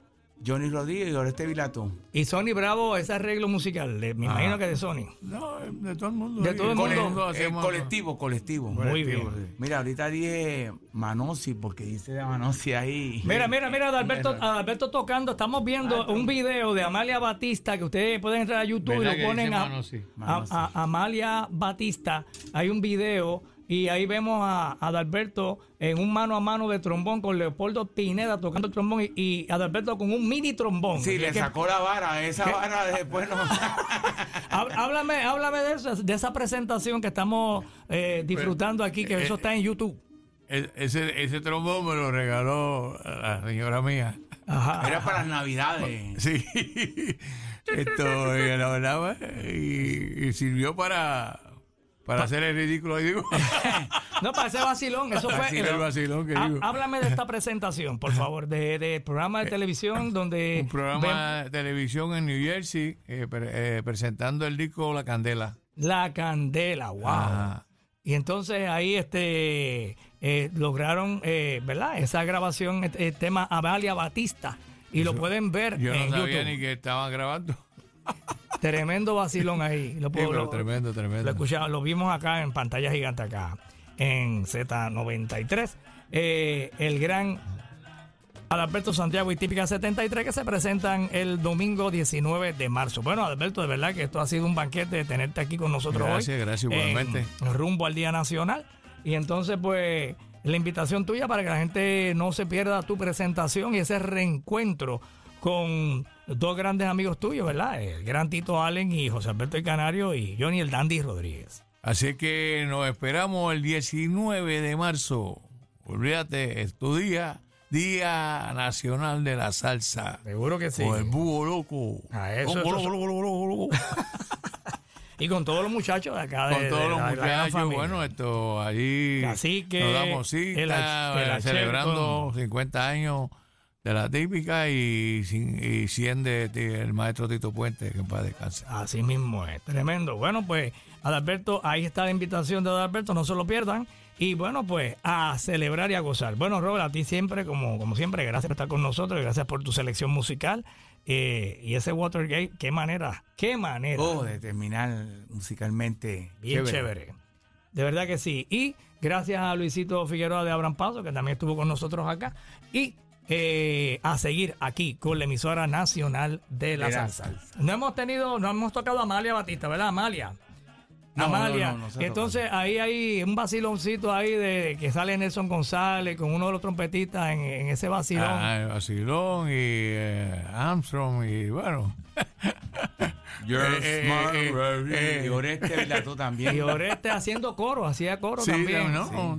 Johnny Rodríguez y Oreste Vilato. Y Sony Bravo, ese arreglo musical, de- me imagino que de Sony. No, de todo el mundo. De todo el Cole- mundo eh, hacemos- colectivo, colectivo. Muy colectivo, bien. sí. Mira, ahorita dije Manosi, porque dice de Manosi ahí. Mira, mira, mira, Adalberto, Adalberto tocando. Estamos viendo un video de Amalia Batista que ustedes pueden entrar a YouTube y ¿Verdad lo ponen a- a- Amalia Batista. Hay un video y ahí vemos a Adalberto en un mano a mano de trombón con Leopoldo Pineda tocando el trombón y, y Adalberto con un mini trombón. Sí, le que- sacó la vara, esa vara después no. Há- Háblame, háblame de, eso, de esa presentación que estamos eh, disfrutando aquí, que eso está en YouTube. E- Ese, ese trombón me lo regaló la señora mía. Ajá. Era para las navidades. Sí. Esto, la verdad, y, y sirvió para, para hacer el ridículo. ahí digo. No, para ese vacilón, eso fue. Vacilón, el vacilón que Há- digo. Háblame de esta presentación, por favor, de, de programa de televisión donde. Un programa de televisión en New Jersey eh, pre- eh, presentando el disco La Candela. La Candela, wow. Y entonces ahí este eh, lograron, eh, ¿verdad? Esa grabación, el, el tema Amalia Batista. Y lo pueden ver Yo no en sabía YouTube. ni que estaban grabando. Tremendo vacilón ahí. Lo, puedo- lo- tremendo, Lo tremendo. escuchamos, lo vimos acá en pantalla gigante acá en Z93. Eh, el gran Adalberto Santiago y Típica 73 que se presentan el domingo 19 de marzo. Bueno, Adalberto, de verdad que esto ha sido un banquete de tenerte aquí con nosotros hoy. Gracias, gracias, en- igualmente. rumbo al Día Nacional. Y entonces, pues, la invitación tuya para que la gente no se pierda tu presentación y ese reencuentro con dos grandes amigos tuyos, ¿verdad? El gran Tito Allen y José Alberto el Canario y Johnny el Dandy Rodríguez. Así que nos esperamos el 19 de marzo. Olvídate, es tu día, Día Nacional de la Salsa. Seguro que sí. O el búho loco. Ah, eso, Loco, eso- loco. Y con todos los muchachos de acá. Con de todos los muchachos, bueno, esto allí Cacique, nos damos cita, el celebrando 50 años de la típica y, y 100 de, de el maestro Tito Puente, que en paz descanse. Así mismo es, tremendo. Bueno, pues, Adalberto, ahí está la invitación de Adalberto, no se lo pierdan. Y bueno, pues, a celebrar y a gozar. Bueno, Robert, a ti siempre, como, como siempre, gracias por estar con nosotros, y gracias por tu selección musical. Eh, y ese Watergate, qué manera, qué manera. Oh, de terminar musicalmente. Bien chévere. De verdad que sí. Y gracias a Luisito Figueroa de Abraham Paso, que también estuvo con nosotros acá. Y eh, a seguir aquí con la emisora nacional de la, salsa. salsa. No hemos tenido, no hemos tocado a Amalia Batista, ¿verdad? Amalia. No, Amalia. no, no, no se ha Entonces ahí hay un vaciloncito ahí de que sale Nelson González con uno de los trompetistas en, en ese vacilón. Ah, el Vacilón y eh, Armstrong y bueno. You're Eh, eh, smart, eh, Rory. eh. Y Oreste Velató también. Y Oreste haciendo coro, hacía coro Sí, también. no,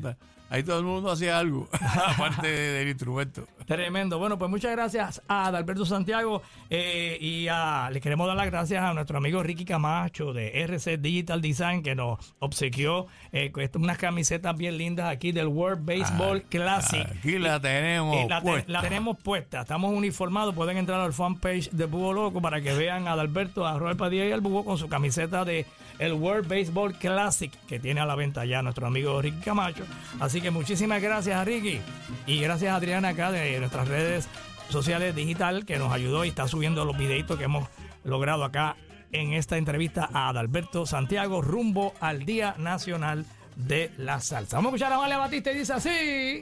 ahí todo el mundo hacía algo, aparte de- del instrumento. Tremendo. Bueno, pues muchas gracias a Adalberto Santiago eh, y a- le queremos dar las gracias a nuestro amigo Ricky Camacho de RC Digital Design que nos obsequió eh, unas camisetas bien lindas aquí del World Baseball Classic. Aquí la tenemos. Y la, te- puesta. la tenemos puesta, estamos uniformados, pueden entrar al fanpage de Búho Loco para que vean a Adalberto, a Robert Padilla y al Búho con su camiseta de el World Baseball Classic que tiene a la venta ya nuestro amigo Ricky Camacho. Así que muchísimas gracias a Ricky y gracias a Adriana acá de nuestras redes sociales digital que nos ayudó y está subiendo los videitos que hemos logrado acá en esta entrevista a Adalberto Santiago rumbo al Día Nacional de la Salsa. Vamos a escuchar a Amalia Batista y dice así.